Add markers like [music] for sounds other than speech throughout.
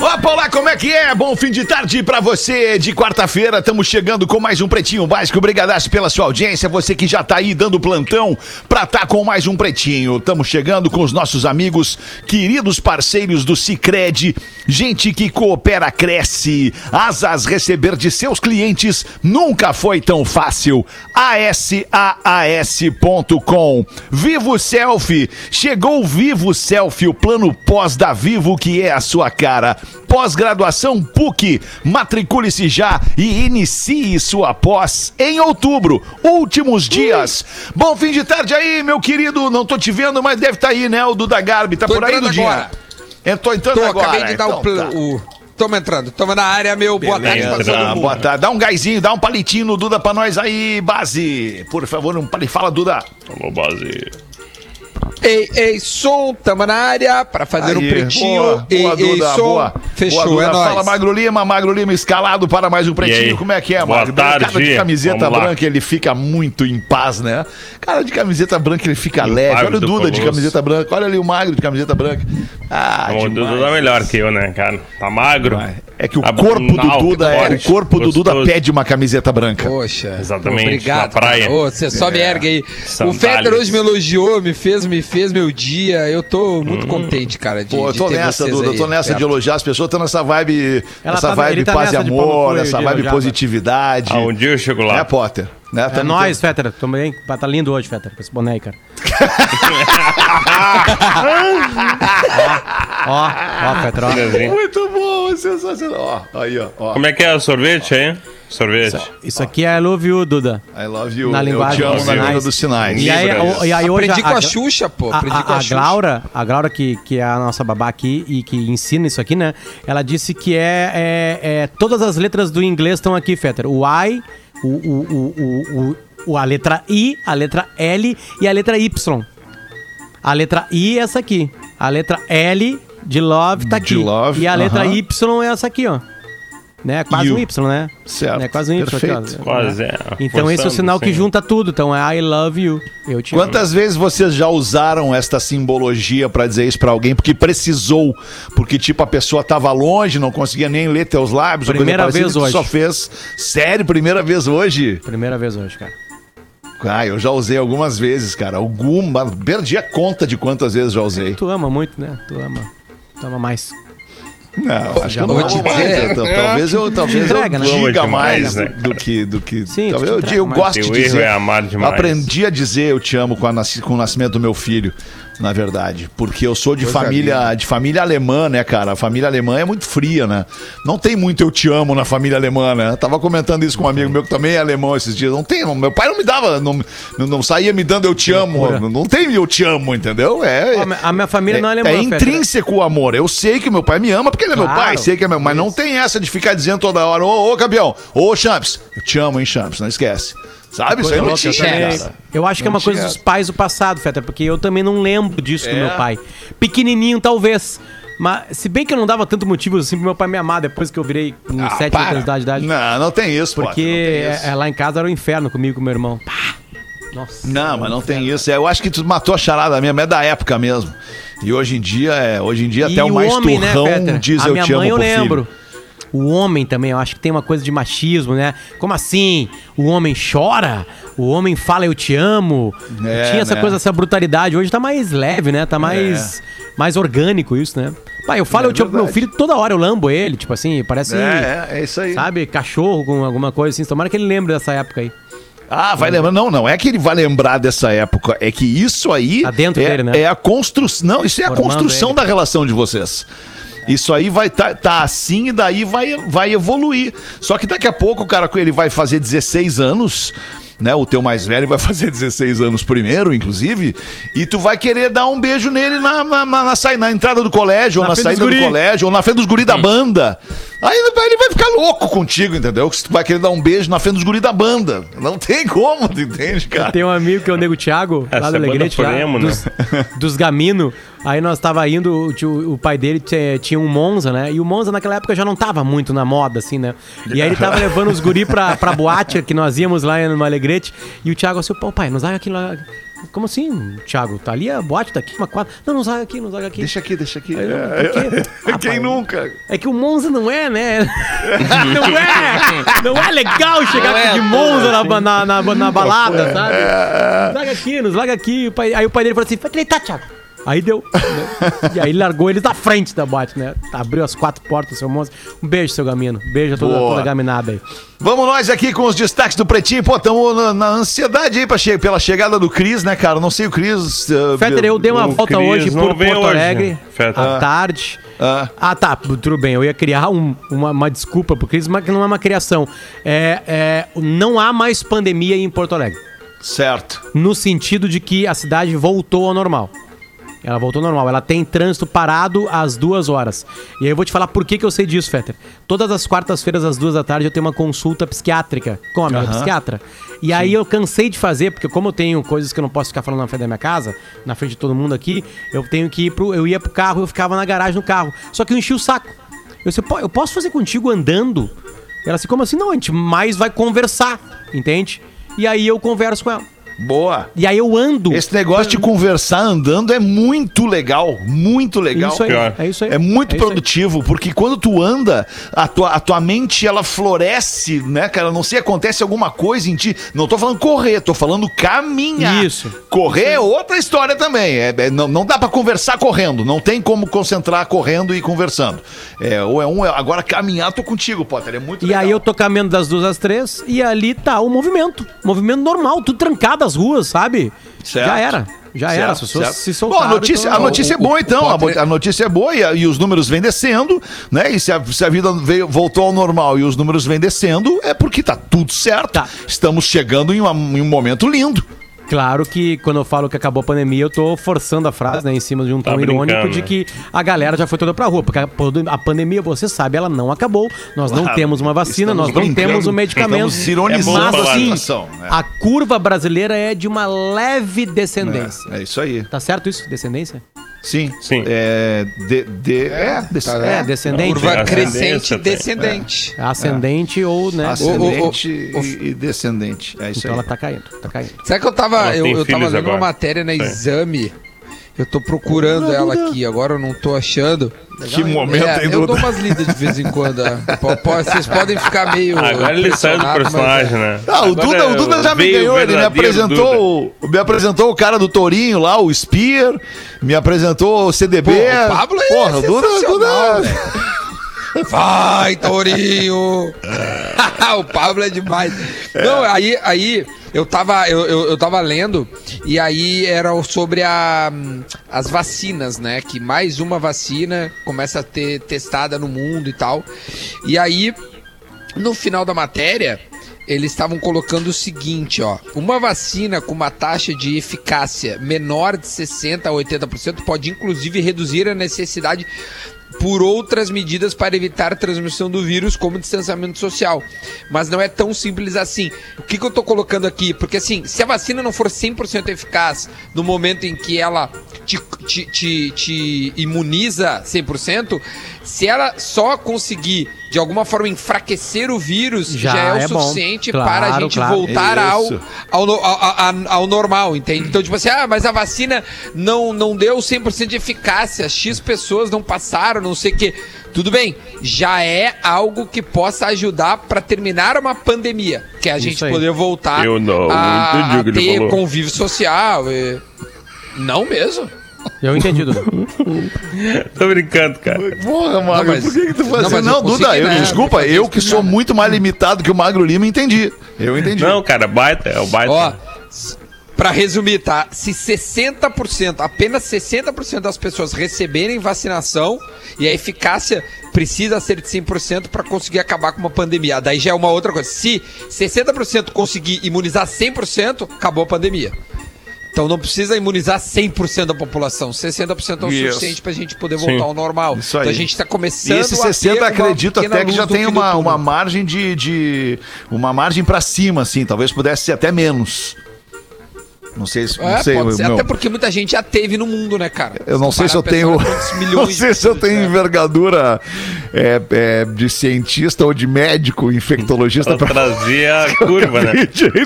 Opa, olá, como é que é? Bom fim de tarde pra você de quarta-feira. Estamos chegando com mais um Pretinho Básico. Obrigadaço pela sua audiência. Você que já tá aí dando plantão pra tá com mais um Pretinho. Estamos chegando com os nossos amigos, queridos parceiros do Cicred. Gente que coopera, cresce. Asas receber de seus clientes nunca foi tão fácil. ASAAS.com. Vivo Selfie. Chegou o Vivo Selfie, o plano pós da Vivo que é a sua cara. Pós-graduação PUC. Matricule-se já e inicie sua pós em outubro. Últimos dias. Bom fim de tarde aí, meu querido. Não tô te vendo, mas deve estar aí, né? O Duda Garbi. Tá Tô por aí, Dudinha? agora. Eu tô entrando Tô, agora. acabei de dar então o, tá. o. Tamo entrando, tamo na área, meu. Boa tarde pra todo Beleza, mundo. boa tarde. Dá um gásinho, dá um palitinho no Duda pra nós aí, base. Por favor, um palito. Fala, Duda. Alô, base. Ei, ei, som, tamo na área pra fazer um Aí, pretinho. Boa, ei, boa, ei, Duda, som. boa. Fechou, Boa, Duda. é nóis. Fala, Magro Lima, Magro Lima escalado para mais um pretinho. Como é que é, Boa Magro? tarde. Cara de camiseta Vamos lá. branca, ele fica muito em paz, né? Cara de camiseta branca, ele fica E leve. Olha o Duda de camiseta branca. Olha ali o Magro de camiseta branca. Ah, o demais. Duda é melhor que eu, né, cara? Tá magro. É que o Tá corpo do Duda é, o corpo do Duda gostoso. pede uma camiseta branca. Poxa. Exatamente, Obrigado. na praia. Ô, você só me ergue aí. O. Fetter hoje me elogiou, me fez, me fez meu dia. Eu tô muito contente, cara. De, Hum. Pô, eu de tô ter nessa, vocês Duda. Eu aí tô nessa perto. de elogiar as pessoas. Tô nessa vibe, Ela nessa tá- vibe tá paz e amor, de vibe elogiar, positividade. Ah, um dia eu chego lá. É, Potter. Né? É nóis, Fetter. Também. Tá lindo hoje, Fetter, com esse boné aí, cara. [laughs] ó, ó, Fetter, ó. Muito bom, sensacional. Ó, aí, ó. ó. Como é que é o sorvete aí? Sorvete. Isso aqui é I love you, Duda. I love you. Na linguagem eu te amo dos na língua sinais. dos sinais. E aí, o- e aí hoje Aprendi com a Xuxa, pô. A, Aprendi a, com a, a Xuxa. Glaura, a Glaura que, que é a nossa babá aqui e que ensina isso aqui, né? Ela disse que é, é, é- todas as letras do inglês estão aqui, Fetter. O I, o, o, o, o, a letra I, a letra L e a letra Y. A letra I é essa aqui. A letra L de love tá De aqui. love, e a letra. Y é essa aqui, ó. Né? Quase You. um Y, né? Certo. É quase um Y aqui, Perfeito. ó. Quase, é. Então esse é o Forçando, sinal que sim. junta tudo. Então é I love you. Eu te amo. Quantas vezes vocês já usaram esta simbologia pra dizer isso pra alguém porque precisou? Porque, tipo, a pessoa tava longe, não conseguia nem ler teus lábios. coisa Primeira parecida, vez hoje. só fez. Sério, primeira vez hoje? Primeira vez hoje, cara. Ah, eu já usei algumas vezes, cara. Alguma. Perdi a conta de quantas vezes já usei. Tu ama muito, né? Tu ama. Tu ama mais. Não, acho que eu não Vou te mais. dizer. Então, Talvez eu, talvez Entrega, eu né? diga mais né, do, que. Do que Sim, talvez eu, eu gosto de erro dizer. é amar demais. Aprendi a dizer eu te amo com, a com o nascimento do meu filho, na verdade. Porque eu sou de Coisa família de família alemã, né, cara? A família alemã é muito fria, né? Não tem muito eu te amo na família alemã, né? Eu tava comentando isso com um amigo meu que também é alemão esses dias. Não tem, meu pai não me dava, não, não, saía me dando eu te amo. Não, não tem eu te amo, entendeu? É, a minha família é, não é alemã, é intrínseco o amor. Eu sei que meu pai me ama porque ele é meu Claro. pai, sei que é meu, mas não tem essa de ficar dizendo toda hora, ô, ô campeão, ô Champs, eu te amo, hein, Champs, não esquece. Sabe? Isso aí não eu tinha, cara. Eu acho que é Não uma coisa dos pais do passado, Fetter, porque eu também não lembro disso do É? meu pai. Pequenininho, talvez. Mas, se bem que eu não dava tanto motivo assim pro meu pai me amar depois que eu virei com 7 para. anos de idade. Não, não tem isso, Porque não tem é, isso. é, lá em casa era o inferno comigo e com meu irmão. Pá! Nossa. Não, mas não tem isso. É, Eu acho que tu matou a charada mesmo, é da época mesmo. E hoje em dia, é, hoje em dia até o mais turrão Fetter? diz eu te amo eu pro lembro. filho. O homem também, eu acho que tem uma coisa de machismo, né? Como assim? O homem chora? O homem fala eu te amo? É, Tinha essa né? coisa, essa brutalidade. Hoje tá mais leve, né? Tá mais, mais orgânico isso, né? Pai, eu falo É eu te amo pro meu filho toda hora, eu lambo ele, tipo assim, parece, É, é, é isso aí. sabe, cachorro com alguma coisa assim. Tomara que ele lembre dessa época aí. Ah, vai lembrar. Não, não é que ele vai lembrar dessa época. É que isso aí. Tá dentro é, dele, né? É a construção. Não, isso é a Formando construção ele. da relação de vocês. Isso aí vai tá, tá assim e daí vai, vai evoluir. Só que daqui a pouco o cara ele vai fazer 16 anos, né? O teu mais velho vai fazer 16 anos primeiro, inclusive, e tu vai querer dar um beijo nele na, na, na, na, na entrada do colégio, ou Na saída do colégio, ou na frente dos guri da banda. Aí ele vai- ficar louco contigo, entendeu? Que tu vai querer dar um beijo na frente dos guri da banda. Não tem como, tu entende, cara? Tem um amigo que é o Nego Thiago, Essa lá do é banda Alegrete, lá, né? dos, [laughs] dos Gamino. Aí nós tava indo, o, o pai dele tinha, um Monza, né? E o Monza naquela época já não tava muito na moda, assim, né? E aí ele tava [laughs] levando os guri pra, pra boate, que nós íamos lá no Alegrete. E o Thiago assim, pô, pai, nos zaga aqui lá. Como assim, Thiago? Tá ali a boate, tá aqui uma quadra. Não, não zaga aqui, não zaga aqui. Deixa aqui, deixa aqui. Aí eu, É? Ah, Quem pai, nunca? É que o Monza não é, né? [laughs] não é! Não é legal chegar de Monza na, na, na, na balada, sabe? Larga aqui, nos larga aqui. Aí o pai dele falou assim: vai deitar, Thiago. Aí deu. né? E aí ele largou eles da frente da boate, né? Abriu as quatro portas, seu Monza. Um beijo, seu Gamino. Beijo a toda, Boa. toda a gaminada aí. Vamos nós aqui com os destaques do Pretinho. Pô, estamos na, na ansiedade aí pra che pela chegada do Cris, né, cara? Não sei o Cris. uh, Fetter, eu dei uma volta Cris hoje por Porto hoje, Alegre, Fetter. à tarde. Ah. Ah, tá, tudo bem. Eu ia criar um- uma, uma desculpa pro Cris, mas que não é uma criação. É, é, não há mais pandemia em Porto Alegre. Certo. No sentido de que a cidade voltou ao normal. Ela voltou normal. Ela tem trânsito parado às duas horas. E aí eu vou te falar por que, que eu sei disso, Fetter. Todas as quartas-feiras, às duas da tarde, eu tenho uma consulta psiquiátrica com a minha Aham. psiquiatra. E aí eu cansei de fazer, porque como eu tenho coisas que eu não posso ficar falando na frente da minha casa, na frente de todo mundo aqui, eu tenho que ir pro. Eu ia pro carro, eu ficava na garagem no carro. Só que eu enchi o saco. Eu disse, "Pô, eu posso fazer contigo andando? Ela assim, como assim? Não, a gente mais vai conversar, entende? E aí eu converso com ela. Boa. E aí eu ando. Esse negócio de conversar andando é muito legal, muito legal. Isso aí, é isso aí. É muito É produtivo, porque quando tu anda, a tua, a tua mente ela floresce, né, cara? Não sei, acontece alguma coisa em ti. Não tô falando correr, tô falando caminhar. Isso. Correr é outra história também. É, é- não, não dá pra conversar correndo. Não tem como concentrar correndo e conversando. É, ou é um. é- agora caminhar, tô contigo, Potter. É muito E legal. aí eu tô caminhando das duas às três e ali tá o movimento. Movimento normal, tudo trancado as ruas, sabe? Certo. Já era. Já era. As Certo, pessoas certo. se Bom, soltaram. a notícia, então- a notícia é o- boa, o então. A, Potter- a notícia é boa e, a- e os números vêm descendo, né? E se a, se a vida veio, voltou ao normal e os números vêm descendo, é porque tá tudo certo. Tá. Estamos chegando em, uma- em um momento lindo. Claro que quando eu falo que acabou a pandemia, eu tô forçando a frase, né, em cima de um tom Tá irônico de né? que a galera já foi toda pra rua. Porque a, pandemia, você sabe, ela não acabou. Nós não Claro. temos uma vacina, nós não temos um medicamento. estamos ironizando Mas, a assim, situação, né? a curva brasileira é de uma leve descendência. É, é isso aí. Tá certo isso? Descendência? Sim. Sim. É. De, de- é, desse- tá, É, É, descendente. Curva Tem crescente e tem. descendente. É Ascendente ou, né? ascendente o- o- e, e descendente. É isso Então aí. ela tá caindo, tá caindo. Sabe que eu tava, Ela eu, eu tava lendo uma agora. matéria na exame. Eu tô procurando ela aqui, agora eu não tô achando. Que momento, É, hein, eu dou Duda? umas lidas de vez em quando. é. [laughs] Po- po- Vocês podem ficar meio. Agora ele saiu do impressionados, personagem, mas é. né? Ah, o Agora Duda, o Duda já me veio o ganhou, ele me verdadeiro Duda. apresentou, o- me apresentou o cara do Tourinho lá, o Spear, me apresentou o CDB. Pô, o Pablo é Porra, o Duda, o sensacional, Duda. velho. Vai, Torinho! [laughs] o Pablo é demais. Não, aí, aí eu, tava, eu, eu, eu tava lendo e aí era sobre a, as vacinas, né? Que mais uma vacina começa a ter testada no mundo e tal. E aí, no final da matéria, eles estavam colocando o seguinte, ó. Uma vacina com uma taxa de eficácia menor de 60% a 80% pode inclusive reduzir a necessidade por outras medidas para evitar a transmissão do vírus, como distanciamento social. Mas não é tão simples assim. O que, que eu tô colocando aqui? Porque assim, se a vacina não for 100% eficaz no momento em que ela te, te, te, te imuniza 100%, se ela só conseguir de alguma forma enfraquecer o vírus, já, Já é o é bom. suficiente Claro, para a gente claro. voltar ao, Isso. ao, ao, ao- ao normal, entende? Então, tipo assim, ah, mas a vacina não, não deu 100% de eficácia, X pessoas não passaram, não sei o quê. Tudo bem, já é algo que possa ajudar para terminar uma pandemia, que é a gente aí. poder voltar Eu não a, entendi a o que ele ter falou. convívio social. e- Não mesmo? Eu entendi, Duda. [laughs] Tô brincando, cara. Porra, Magro, mas- por que, que tu faz não, mas Não, eu consegui, Duda, eu, né, desculpa, eu isso que sou nada. muito mais limitado que o Magro Lima, entendi. Eu entendi. Não, cara, baita, é o baita. Ó, pra resumir, tá? Se 60%, apenas 60% das pessoas receberem vacinação e a eficácia precisa ser de 100% para conseguir acabar com uma pandemia. Daí já é uma outra coisa. Se 60% conseguir imunizar 100%, acabou a pandemia. Então não precisa imunizar 100% da população. 60% é o Isso. suficiente pra gente poder voltar Sim. ao normal. Então a gente tá começando E esse a ter 60 uma acredito até que já tem uma, uma margem de, de. Uma margem pra cima, assim. Talvez pudesse ser até menos. Não sei se. É, não sei, pode ser, meu- até porque muita gente já teve no mundo, né, cara? Eu não sei se eu tenho. [laughs] Não sei se eu tenho é. envergadura é, é, de cientista ou de médico, infectologista Pra trazer a [laughs] curva, né?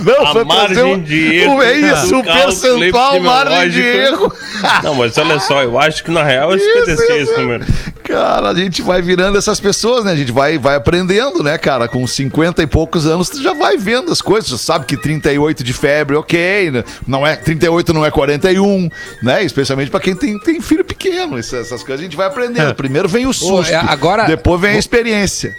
Não, A margem trazer um- de erro É isso, do o percentual, margem de erro. Não, mas olha só, eu acho que na real é 56 esse número. Cara, a gente vai virando essas pessoas, né? A gente vai, vai aprendendo, né, cara? Com 50 e poucos anos, tu já vai vendo as coisas. Tu sabe que 38 de febre, ok. né? Não é, 38 não é 41, né? Especialmente pra quem tem, tem filho pequeno. Essas, essas coisas a gente vai aprendendo. Primeiro vem o susto, é, agora- depois vem a experiência.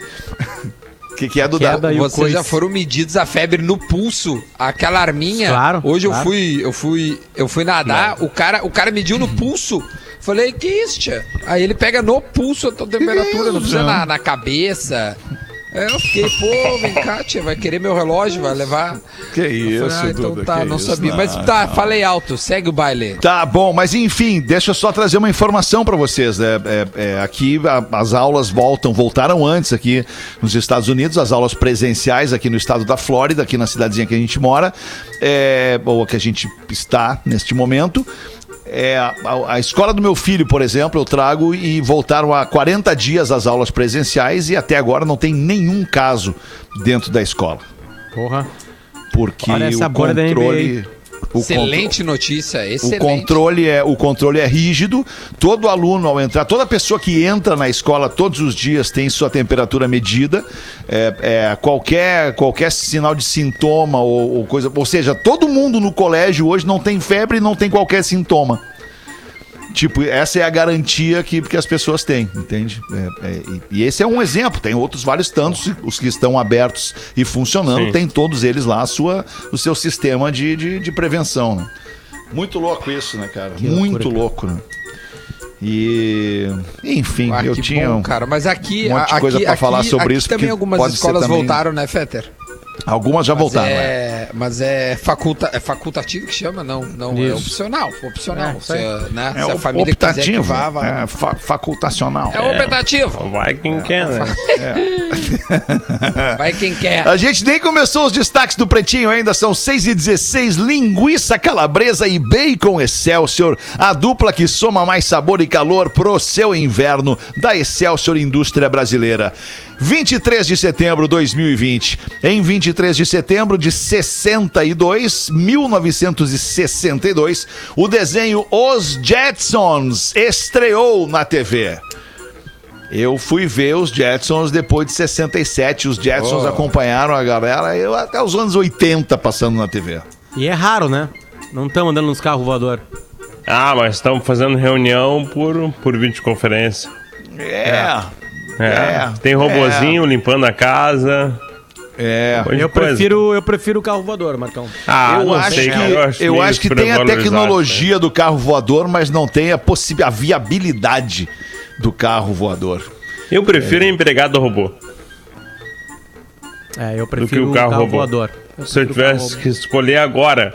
O [laughs] que, que é, Duda? Queda. Daí o Vocês coice. já foram medidos a febre no pulso, aquela arminha. Claro, Hoje claro. eu fui, eu fui, eu fui nadar, o cara, o cara mediu no pulso. Falei, que isso, tia? Aí ele pega no pulso a tua temperatura, não precisa na, na cabeça. Aí eu fiquei, pô, vem cá, tia, vai querer meu relógio, vai levar. Que isso, falei, ah, então Duda, tá, não isso, sabia. Mas tá, falei alto, segue o baile. Tá bom, mas enfim, deixa eu só trazer uma informação para vocês. né? É, é, aqui a- as aulas voltam, voltaram antes aqui nos Estados Unidos, as aulas presenciais aqui no estado da Flórida, aqui na cidadezinha que a gente mora, é, ou que a gente está neste momento. É, a, a escola do meu filho, por exemplo, eu trago e voltaram há 40 dias as aulas presenciais e até agora não tem nenhum caso dentro da escola. Porra. Porque Olha essa o controle. O excelente notícia, o excelente. controle, é, o controle é rígido. Todo aluno, ao entrar, toda pessoa que entra na escola todos os dias tem sua temperatura medida. É, é, qualquer, qualquer sinal de sintoma ou, ou coisa. Ou seja, todo mundo no colégio hoje não tem febre e não tem qualquer sintoma. Tipo, essa é a garantia que, que as pessoas têm, entende? É, é, e, esse é um exemplo, tem outros vários tantos, os que estão abertos e funcionando, Sim. tem todos eles lá a sua, o seu sistema de, de, de prevenção, né? Muito louco isso, né, cara? Muito loucura, louco, né? E, enfim, Ah, eu que tinha bom, cara. Mas aqui, um monte de aqui, coisa pra aqui- falar sobre aqui isso, também porque algumas escolas também- voltaram, né, Fetter? Algumas já Mas voltaram. né? é, mas é, faculta, é facultativo que chama? Não, não é opcional. Opcional. É, se, né, É se a o- família quiser que optativo, vá, vai. é fa- facultacional. É, optativo. Vai quem quer, né? [laughs] Vai quem quer. A gente nem começou os destaques do Pretinho ainda, são 6 e 16 linguiça calabresa e bacon Excelsior, a dupla que soma mais sabor e calor pro seu inverno da Excelsior Indústria Brasileira. 23 de setembro de 2020. Em 23 de setembro de 62, 1962, o desenho Os Jetsons estreou na TV. Eu fui ver os Jetsons depois de 67. Os Jetsons Oh. acompanharam a galera eu, até os anos 80 passando na TV. E é raro, né? Não estamos andando nos carros voador. Ah, mas estamos fazendo reunião por, por videoconferência. É. É. É, Tem robozinho limpando a casa. É. um Eu coisa. prefiro, eu prefiro o carro voador, Marcão. Ah, eu não acho sei, que, eu meio acho que tem a tecnologia do carro voador, mas não tem a, a viabilidade do carro voador. né? Eu prefiro empregado robô. É, eu que prefiro o o carro carro, robô. voador. Eu Se eu prefiro o carro tivesse que escolher agora,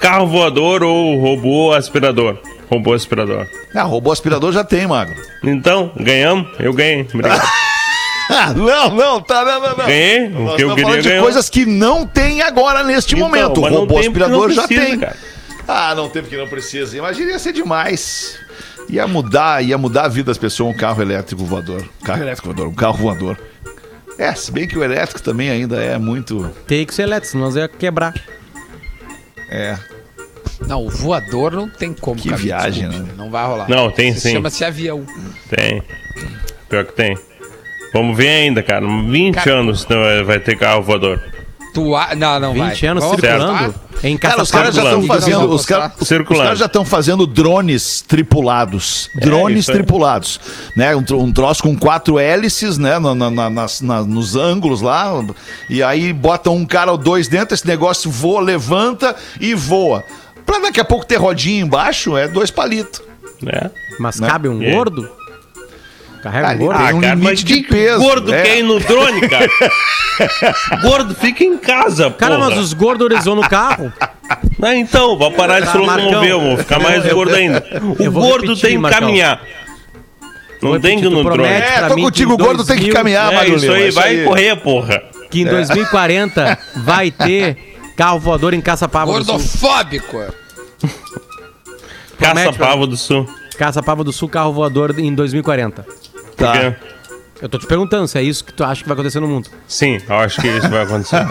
carro voador ou robô aspirador? Robô aspirador. Ah, robô aspirador já tem, Magro. Então, ganhamos? Eu ganhei. Obrigado. Ah, [laughs] não, não, tá, não, não, não. Ganhei. O que eu estamos queria falando de coisas que não tem agora neste Então, momento. O robô aspirador não já precisa, tem. cara. Ah, não tem porque não precisa. Imagina, ia ser demais. Ia mudar, ia mudar a vida das pessoas um carro elétrico voador. Um carro elétrico voador, um carro voador. É, se bem que o elétrico também ainda é muito. Tem que ser elétrico, senão nós ia quebrar. É. Não, o voador não tem como. Que cara, viagem, desculpe, né? Não vai rolar. Não, tem Isso sim. Chama-se avião. Tem. Pior que tem. Vamos ver ainda, cara. 20 Cara- anos não vai ter carro voador. Tu a... Não, não 20 vai. anos Vamos circulando em Cara, os caras já estão fazendo. Os, cara- os Circulando. caras já estão fazendo drones tripulados. Drones isso aí. tripulados. Né? Um, um troço com quatro hélices, né? Na, na- na- nas- na- nos ângulos lá. E aí botam um cara ou dois dentro, esse negócio voa, levanta e voa. Pra daqui a pouco ter rodinha embaixo, é dois palitos. Né? Mas Né? cabe um É. gordo? Carrega um gordo? tem um cara, limite mas de que peso. gordo é. quer ir no drone, cara? [laughs] gordo fica em casa, Cara, porra. mas os gordos eles vão no carro. Não, [laughs] então, vai parar de se Tá, Marcão. locomover, vou ficar mais Eu- gordo ainda. O vou gordo repetir, tem que Marcão. caminhar. Não Vou tem que no drone. É, tô mim contigo, o gordo tem que 2000 caminhar, É isso aí, é isso vai aí. correr, porra. Que em 2040 vai ter carro voador em Caçapava do Sul. Gordofóbico. Caça-pava do sul. Caçapava do Sul, carro voador em 2040. Por quê? Eu tô te perguntando se é isso que tu acha que vai acontecer no mundo. Sim, eu acho que isso vai acontecer.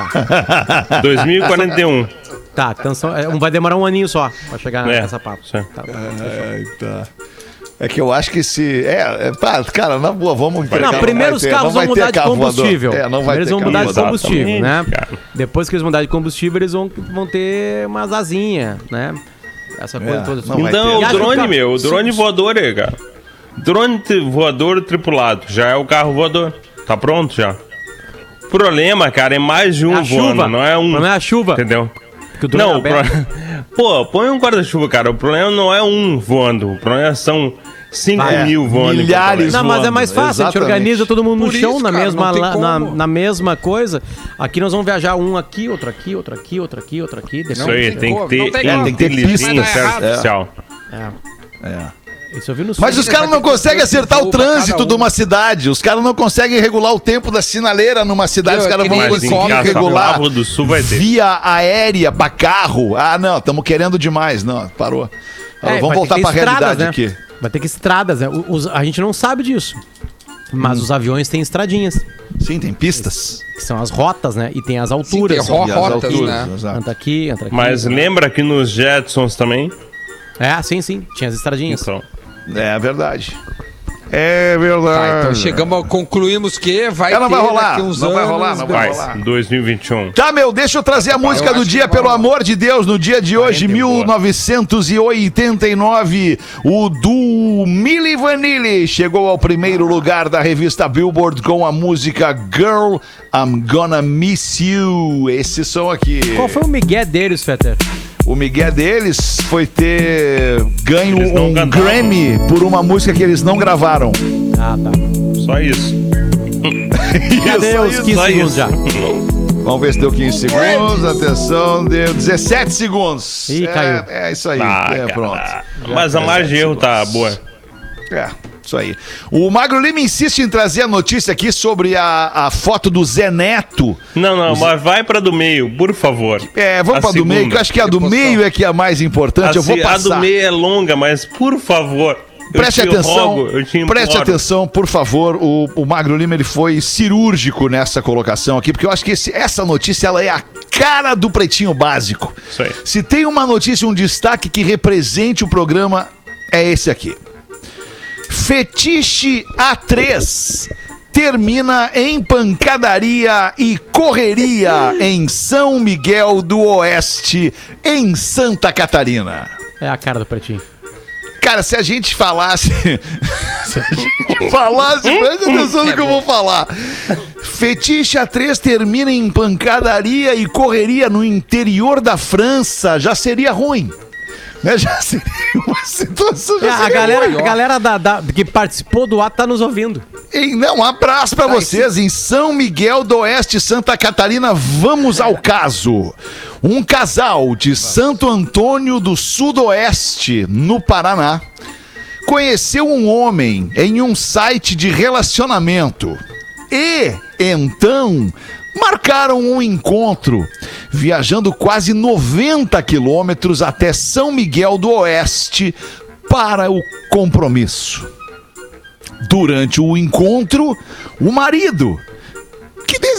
[laughs] 2041. Tá, então são- é, um- vai demorar um aninho só pra chegar na É, Caçapava. isso aí. Tá. É, tá. É que eu acho que se. É, é pá, cara, na boa, vamos. Não, primeiro os carros não vão mudar de combustível. É, não vai Primeiro eles vão mudar de combustível, né? Depois que eles mudar de combustível, eles vão, vão ter umas asinhas, né? Essa coisa É, toda. não vai Então, o drone, meu, o drone voador aí, cara. Drone voador tripulado, já é o carro voador. Tá pronto já. O problema, cara, é mais de É um a voando, chuva. não é O um. problema é a chuva. Entendeu? Que o drone Não, é o pro... [laughs] Pô, põe um guarda-chuva, cara. O problema não é um voando. O problema são 5 É, mil voando. milhares Não, mas é mais fácil, a gente exatamente. organiza todo mundo no Por chão, isso, na, cara, mesma, não na, na mesma coisa. Aqui nós vamos viajar um aqui, outro aqui, outro aqui, outro aqui, outro aqui. Isso depende. aí, tem tem que não ter como. Tem que ter inteligência artificial. É. Isso eu vi no Mas sul. os caras não conseguem acertar o trânsito um. de uma cidade. Os caras não conseguem regular o tempo da sinaleira numa cidade. Os é caras vão Mas conseguir regular do Sul vai ter. via aérea pra carro. Ah, não, estamos querendo demais. Não, parou. Parou, É, vamos voltar que ter realidade né? aqui. Vai ter que estradas, né? Os- a gente não sabe disso. Mas os aviões têm estradinhas, Sim, tem pistas. que são as rotas, né? E tem as Sim, alturas. tem ro- E as rotas, alturas, né? Entra aqui, entra aqui. Mas lembra que nos Jetsons também? É, sim, sim. Tinha as estradinhas. Então, É verdade. É verdade. Tá, então chegamos, concluímos que vai Ela ter vai rolar, daqui uns não vai anos, rolar, não vai vai, 2021. Tá, meu, deixa eu trazer a música eu do dia, vai pelo rolar. amor de Deus. No dia de hoje, 1989, o do Milli Vanilli chegou ao primeiro lugar da revista Billboard com a música Girl, I'm Gonna Miss You. Esse som aqui. Qual foi o migué deles, Fetter? O Miguel deles foi ter ganho um cantavam. Grammy por uma música que eles não gravaram. Ah, tá. Só isso. [laughs] Cadê os isso. 15 só segundos isso. já? Vamos ver se deu 15 segundos. Atenção, deu 17 segundos. Ih, é, caiu. É isso aí. Ah, é, pronto. Mas a margem de erro tá boa. É, isso aí. O Magro Lima insiste em trazer a notícia aqui sobre a, a foto do Zé Neto. Não, não, mas vai pra do meio, por favor. É, vamos A pra do meio, segunda. que eu acho que a do meio é que é a mais importante. eu vou Assim, A do passar. meio é longa, mas por favor. Preste te atenção, rogo, preste atenção, por favor. O, o Magro Lima ele foi cirúrgico nessa colocação aqui, porque eu acho que esse- essa notícia ela é a cara do pretinho básico. Isso aí. Se tem uma notícia, um destaque que represente o programa, é esse aqui. Fetiche A3 termina em pancadaria e correria em São Miguel do Oeste, em Santa Catarina. É a cara do pretinho. Cara, se a gente falasse. [laughs] se a gente falasse, presta atenção no que eu vou falar. Fetiche A3 termina em pancadaria e correria no interior da França. Já seria ruim. Né? Já seria [laughs] uma situação. É, Já a seria galera, a galera da, da- que participou do ato tá nos ouvindo. Em- não, um abraço pra vocês. Em São Miguel do Oeste, Santa Catarina, vamos ao caso. Um casal de Santo Antônio do Sudoeste, no Paraná, conheceu um homem em um site de relacionamento. E, então, marcaram um encontro, viajando quase 90 quilômetros até São Miguel do Oeste para o compromisso. Durante o encontro, o marido,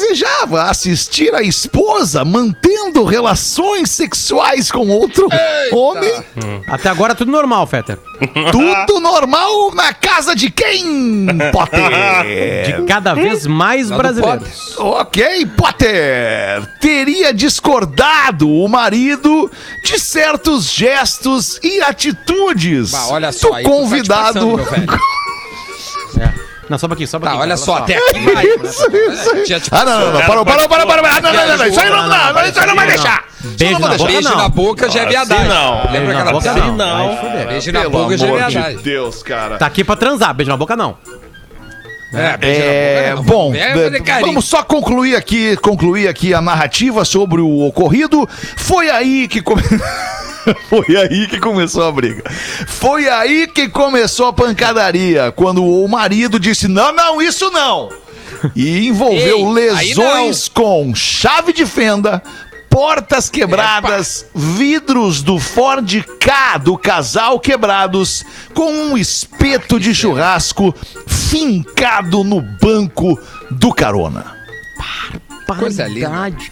desejava assistir a esposa mantendo relações sexuais com outro homem, Até agora tudo normal, Fetter. [laughs] tudo normal na casa de quem, Potter? [laughs] De cada vez mais brasileiros. Ok, Potter! Teria discordado o marido de certos gestos e atitudes Bah, olha só, do convidado. passando, meu velho. [laughs] É. Não, só um pouquinho, só um Tá, pouquinho. olha só, até aqui Ah, não, não, não, parou, parou, parou, parou, parou, não, não, não, isso aí não dá, isso aí não vai deixar. Beijo na boca, Beijo na boca já é viadagem. não. Lembra aquela boca, não. Beijo na boca já é de viadagem. Deus, cara. Tá aqui pra transar, beijo na boca não. É, É, na boca, não. bom, É, é, vamos só concluir aqui, concluir aqui a narrativa sobre o ocorrido. Foi aí que come... [laughs] [laughs] Foi aí que começou a briga. Foi aí que começou a pancadaria, quando o marido disse: "Não, não, isso não". E envolveu Ei, lesões com chave de fenda, portas quebradas, vidros do Ford K do casal quebrados, com um espeto de churrasco fincado no banco do carona. Coisa linda.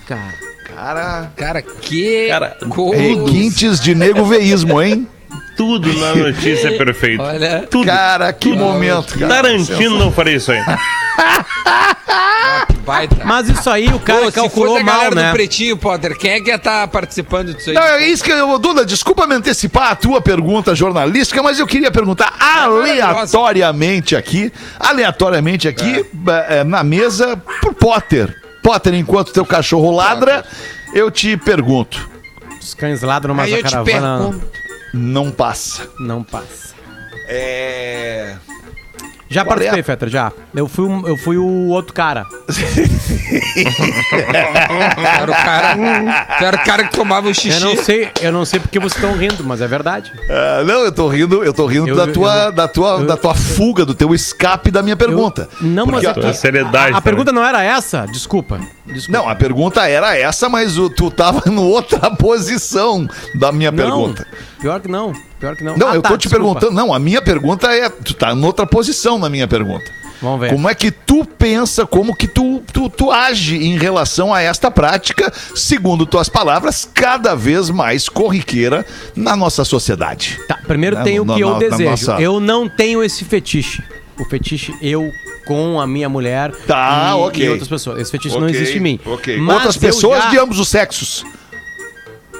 Cara. Cara, Cara, que Cara, requintes de negoveísmo, hein? Tudo na notícia é perfeito. Olha, Tudo. Cara, que momento, cara. Tarantino não faria isso aí. [laughs] baita. Mas isso aí o cara Pô, se calculou fosse a mal, galera né? do Pretinho, Potter, quem é que ia estar participando disso aí? Não, é isso que eu, Duda, desculpa me antecipar a tua pergunta jornalística, mas eu queria perguntar aleatoriamente aqui, aleatoriamente aqui, eh, na mesa, pro Potter. Potter, enquanto teu cachorro ladra, eu te pergunto, Os cães ladram, mas Aí a eu te caravana pergunto. não passa. não passa. É... Já Qual é participei, a- Fetter, já. Eu fui, um- eu fui o outro cara. [laughs] Era o cara, era o cara que tomava o xixi. Eu não sei, eu não sei porque vocês estão rindo, mas é verdade. Ah, não, eu tô rindo, eu tô rindo Eu- da, eu- tua, eu- da, tua, eu- da tua fuga, do teu escape da minha pergunta. Não, mas Porque é a- que- a seriedade A, a pergunta não era essa? Desculpa. Desculpa. Não, a pergunta era essa, mas o, tu tava [laughs] em outra posição da minha Não, pergunta. Pior que não. Pior que não. Não, Ah, eu tá, tô te desculpa. perguntando. Não, a minha pergunta é. Tu tá em outra posição na minha pergunta. Vamos ver. Como é que tu pensa, como que tu, tu, tu age em relação a esta prática, segundo tuas palavras, cada vez mais corriqueira na nossa sociedade? Tá, primeiro Né, tem o que eu na desejo. nossa- Eu não tenho esse fetiche. O fetiche eu com a minha mulher Tá, e, ok. e outras pessoas. Esse fetiche não Ok, existe em mim. ok. Mas Outras pessoas já- de ambos os sexos.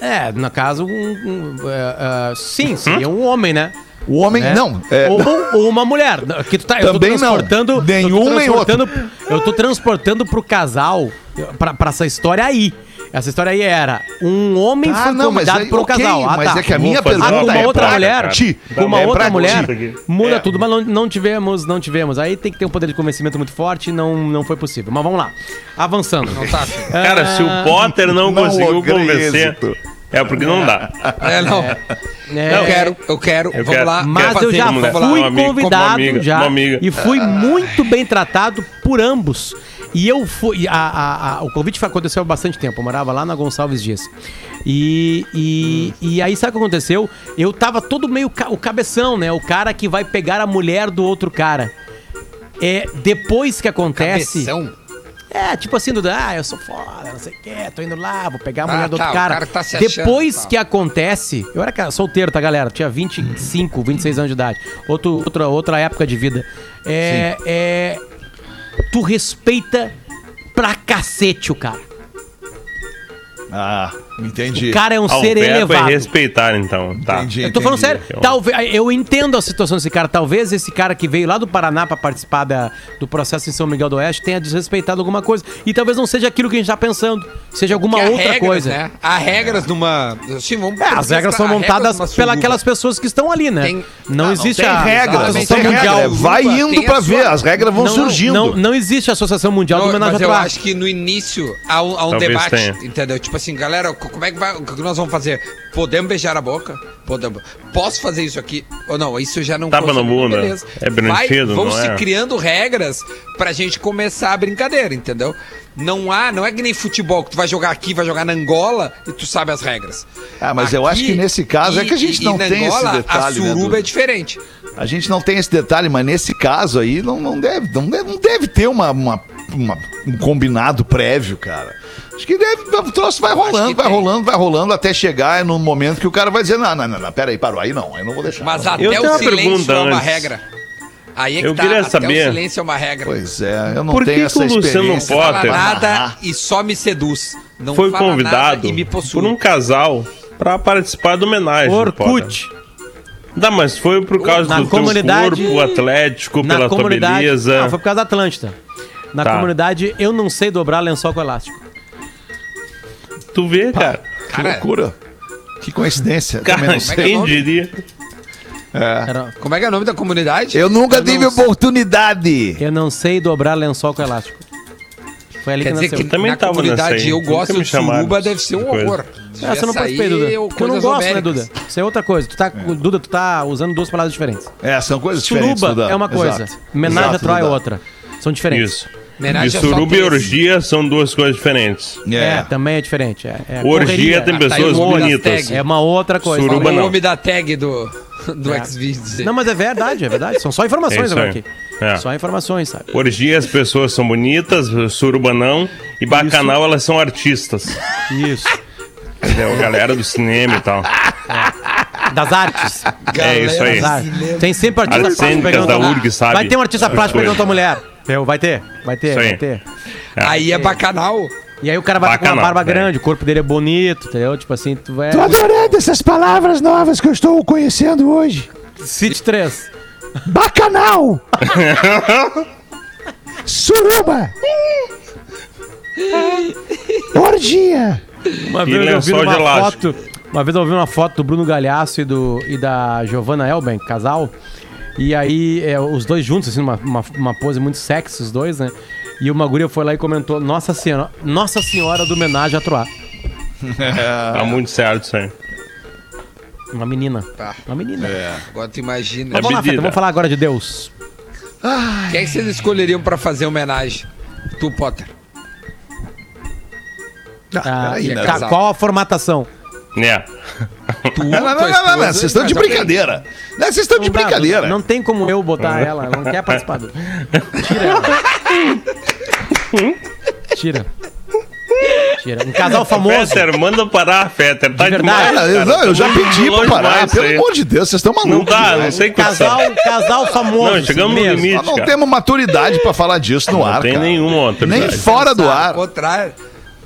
É, no caso, um, um, é, é, sim, seria um homem, né? O homem, né? não. é, ou, ou uma mulher. Que tu tá, eu tô Também transportando. Nenhum eu tô nem transportando, Eu tô transportando pro casal, pra, pra essa história aí. Essa história aí era um homem Ah, foi não, mas convidado aí, pro ok, casal. Ah, mas tá. é que a minha fazer Ah, com pergunta uma é outra mulher? ti. Com uma É outra mulher? ti. Muda É. tudo, mas não, não tivemos, não tivemos. Aí tem que ter um poder de convencimento muito forte e não, não foi possível. Mas vamos lá. Avançando. Não tá afim. Cara, se Ah, o Potter não, não conseguiu convencer, êxito. é porque não dá. É, não. É, Eu quero, eu quero. Eu vamos quero. lá. Mas quero eu já fui convidado amiga, já uma amiga. e fui muito bem tratado por ambos. E eu fui. A, a- a- o convite aconteceu há bastante tempo. Eu morava lá na Gonçalves Dias. E, e, e aí, sabe o que aconteceu? Eu tava todo meio ca- o cabeção, né? O cara que vai pegar a mulher do outro cara. É, depois que acontece. Cabeção. É, tipo assim, do, ah, eu sou foda, não sei o quê, tô indo lá, vou pegar a Ah, mulher do tá, outro o cara. cara que tá se achando, Depois tá. que acontece, eu era solteiro, tá, galera? Tinha 25, 26 anos de idade. Outro, outra, outra época de vida. É, é. Tu respeita pra cacete o cara. Ah, entendi. O cara é um Ah, o ser é elevado. respeitar, então. Tá. Entendi. Eu tô falando sério. Talvez, eu entendo a situação desse cara. Talvez esse cara que veio lá do Paraná pra participar da- do processo em São Miguel do Oeste tenha desrespeitado alguma coisa. E talvez não seja aquilo que a gente tá pensando. Seja alguma outra regras, coisa. Né? Há regras numa. Assim, vamos É, as regras são regras montadas pelas aquelas pessoas que estão ali, né? Tem- não, não, existe Tem a regras, não Associação tem Mundial. regra. Vai Tem indo a pra sua- ver, as regras vão não, surgindo. Não, não existe a Associação Mundial Não, do Homenagem mas eu acho que no início há um, há um debate, tenha. entendeu? Tipo assim, galera, como é que vai, o que nós vamos fazer? Podemos beijar a boca? Podemos. Posso fazer isso aqui? Ou não? Isso eu já não Tapa na bunda. Beleza. É Vai, brinquedo, vão não se é? criando regras pra gente começar a brincadeira, entendeu? Não há, não é que nem futebol, que tu vai jogar aqui, vai jogar na Angola e tu sabe as regras. Ah, mas eu acho que nesse caso é que a gente não tem esse Angola, detalhe, A né, suruba Duda? é diferente. A gente não tem esse detalhe, mas nesse caso aí não, não, deve, não, deve, não deve ter uma, uma- uma- um combinado prévio, cara. Acho que deve, o troço vai rolando, vai tem. rolando, vai rolando até chegar no momento que o cara vai dizer: não, não, não, não pera aí, parou, aí não, aí não vou deixar. Mas Não. até Eu o silêncio é uma regra. Aí é que Eu tá, queria até saber- o silêncio é uma regra. Pois é, eu não Por que tenho que essa o Luciano experiência. Potter- fala nada narrar. e só me seduz. Não Foi fala nada convidado e me possui. por um casal pra participar da homenagem. Potter. Orkut. Não, mas foi por causa Na do comunidade- teu corpo atlético, Na pela tua comunidade. beleza. Não, foi por causa da Atlântida. Na Tá. comunidade, eu não sei dobrar lençol com elástico. Tu vê, cara. Que loucura. Que coincidência. Cara, Também não sei. quem diria? Era- Como é que é o nome da comunidade? Eu nunca tive não- oportunidade. eu não sei dobrar lençol com elástico. Foi ali Quer que dizer nasceu. que também na tava comunidade eu gosto de suruba, deve ser um coisa. horror. Ah, você não participei, Duda. Eu não gosto, né, Duda? Isso é outra coisa. Tu tá, Duda, tu tá usando duas palavras diferentes. É, são coisas diferentes. Suruba é uma coisa. Exato. Homenagem Exato, a Troia é outra. São diferentes. Isso. Homenagem E é suruba e orgia são duas coisas diferentes. É. É. também é diferente. É, é Orgia correria. tem tá aí pessoas o bonitas. É uma outra coisa. Suruba o não. nome da tag do, [laughs] do É. Xvideos. Não, mas é verdade, é verdade. São só É informações isso agora aqui. É. Só informações, sabe? Orgia as pessoas são bonitas, suruba não. E bacanal elas são artistas. Isso. Entendeu? Galera do cinema e tal. Das artes. É isso aí. Tem sempre artista Artes plástico pegando da URG, sabe? Vai ter um artista plástico pegando tua mulher. Eu, vai ter, vai ter, vai ter. Aí é bacanal. E aí o cara vai estar com uma barba velho. grande, o corpo dele é bonito, entendeu? Tipo assim, tu vai. Tô adorando essas palavras novas que eu estou conhecendo hoje. City 3. Bacanal! [laughs] Suruba! Orgia! Uma vez eu vi uma elástico. foto. Uma vez eu vi uma foto do Bruno Galhaço e, do, e da Giovanna Elben, casal. E aí, é, os dois juntos, assim, uma, uma, uma pose muito sexy, os dois, né? E uma guria foi lá e comentou: Nossa Senhora, Nossa Senhora do homenagem a Troar. [laughs] Tá muito certo isso aí. Uma menina. Tá. Uma menina. Agora tu imagina. Mas vamos lá. Feta, vamos falar agora de Deus. Quem é que vocês escolheriam pra fazer homenagem? Tu, Potter. Ah, peraí, né? tá, qual a formatação? É. Tu, Não, não, não, não, não, não, vocês estão de brincadeira. Não, Vocês estão de Não dá, brincadeira. Não, não tem como eu botar ela, ela não quer participar. do- Tira ela. Tira. Tira. Um casal [laughs] famoso. Fetter, manda parar, Fetter. Tá De verdade. demais. Cara, eu, cara. não, eu já Tá pedi pra parar. Pelo amor de Deus, vocês estão malucos. Não dá, demais. não sei que Casal, casal famoso. Não, chegamos no mesmo. limite. Nós não cara. temos maturidade pra falar disso no Não ar, tem cara. nenhuma outra. Nem fora do Ao ar. contrário.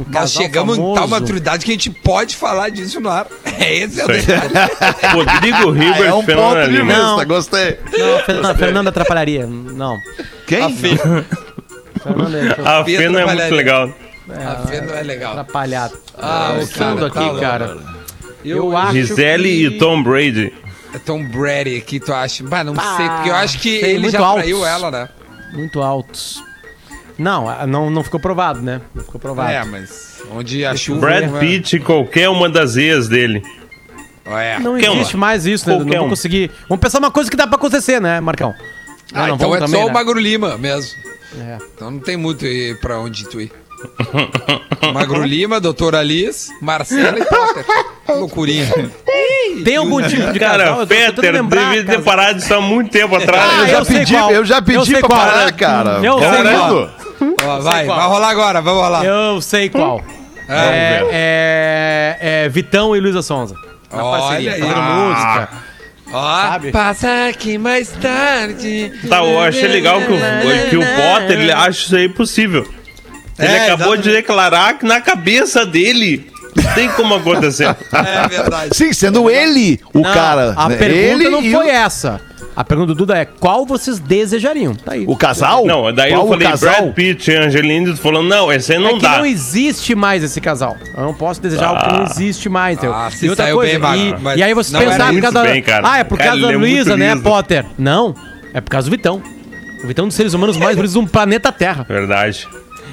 Nós casal chegamos em tal famoso. maturidade que a gente pode falar disso no ar. [laughs] É esse é o detalhe. [laughs] Rodrigo Ah, Hilbert é um Fernando ponto de vista, Não. gostei. Não, a Fernanda, Fernanda atrapalharia. Não. Quem? Fernanda é A Fê Fê não é muito legal. A Fê não é legal. atrapalhado. Ah, o Pensando cara, aqui, tá cara. louco. Eu acho Gisele que... e Tom Brady. É Tom Brady aqui, tu acha? Bah, não sei, porque eu acho que ele já altos. traiu ela, né? Muito altos. Não, não, não ficou provado, né? Não ficou provado. É, mas onde a chuva... Brad né? Pitt e qualquer uma das ex dele. É. Não Qualquer existe uma. mais isso, né? Qualquer Não vou um. conseguir. Vamos pensar uma coisa que dá pra acontecer, né, Marcão? Ah, não então é também, só né? o Magro Lima mesmo. É. Então não tem muito aí pra onde tu ir. [laughs] Magro Lima, Doutor Alice, Marcelo e Potter. Loucurinha. Tem algum tipo de casal? Cara, tentando Fetter lembrar, devia ter casal. parado isso há muito tempo atrás. Ah, eu já eu sei pedi, eu já pedi pra qual. parar, cara. Eu sei qual. Vendo? Ó, vai, vai rolar agora, vamos rolar. Eu sei qual. É, é, é Vitão e Luísa Sonza. Na Olha parceria, aí. fazendo música. Ó, Sabe? passa aqui mais tarde. Tá, eu achei legal que o, que o Potter ele acha isso aí possível. Ele É, acabou exatamente. de declarar que na cabeça dele tem como acontecer. [laughs] É verdade. Sim, sendo ele o Não, cara. A né? pergunta ele não e foi o, essa. A pergunta do Duda é qual vocês desejariam? Tá aí. o casal? Não, daí Qual eu o falei casal? Brad Pitt e Angelina, falou, não, esse aí é não que dá. não existe mais esse casal. Eu não posso desejar algo que não existe mais. entendeu? Ah, se e outra saiu coisa, bem, e, mas e aí você pensar era por causa da. bem, cara. Ah, é por Cara, causa da é muito Luísa, né, liso. Potter? Não. É por causa do Vitão. O Vitão é um dos seres humanos mais bonitos do planeta Terra. Verdade.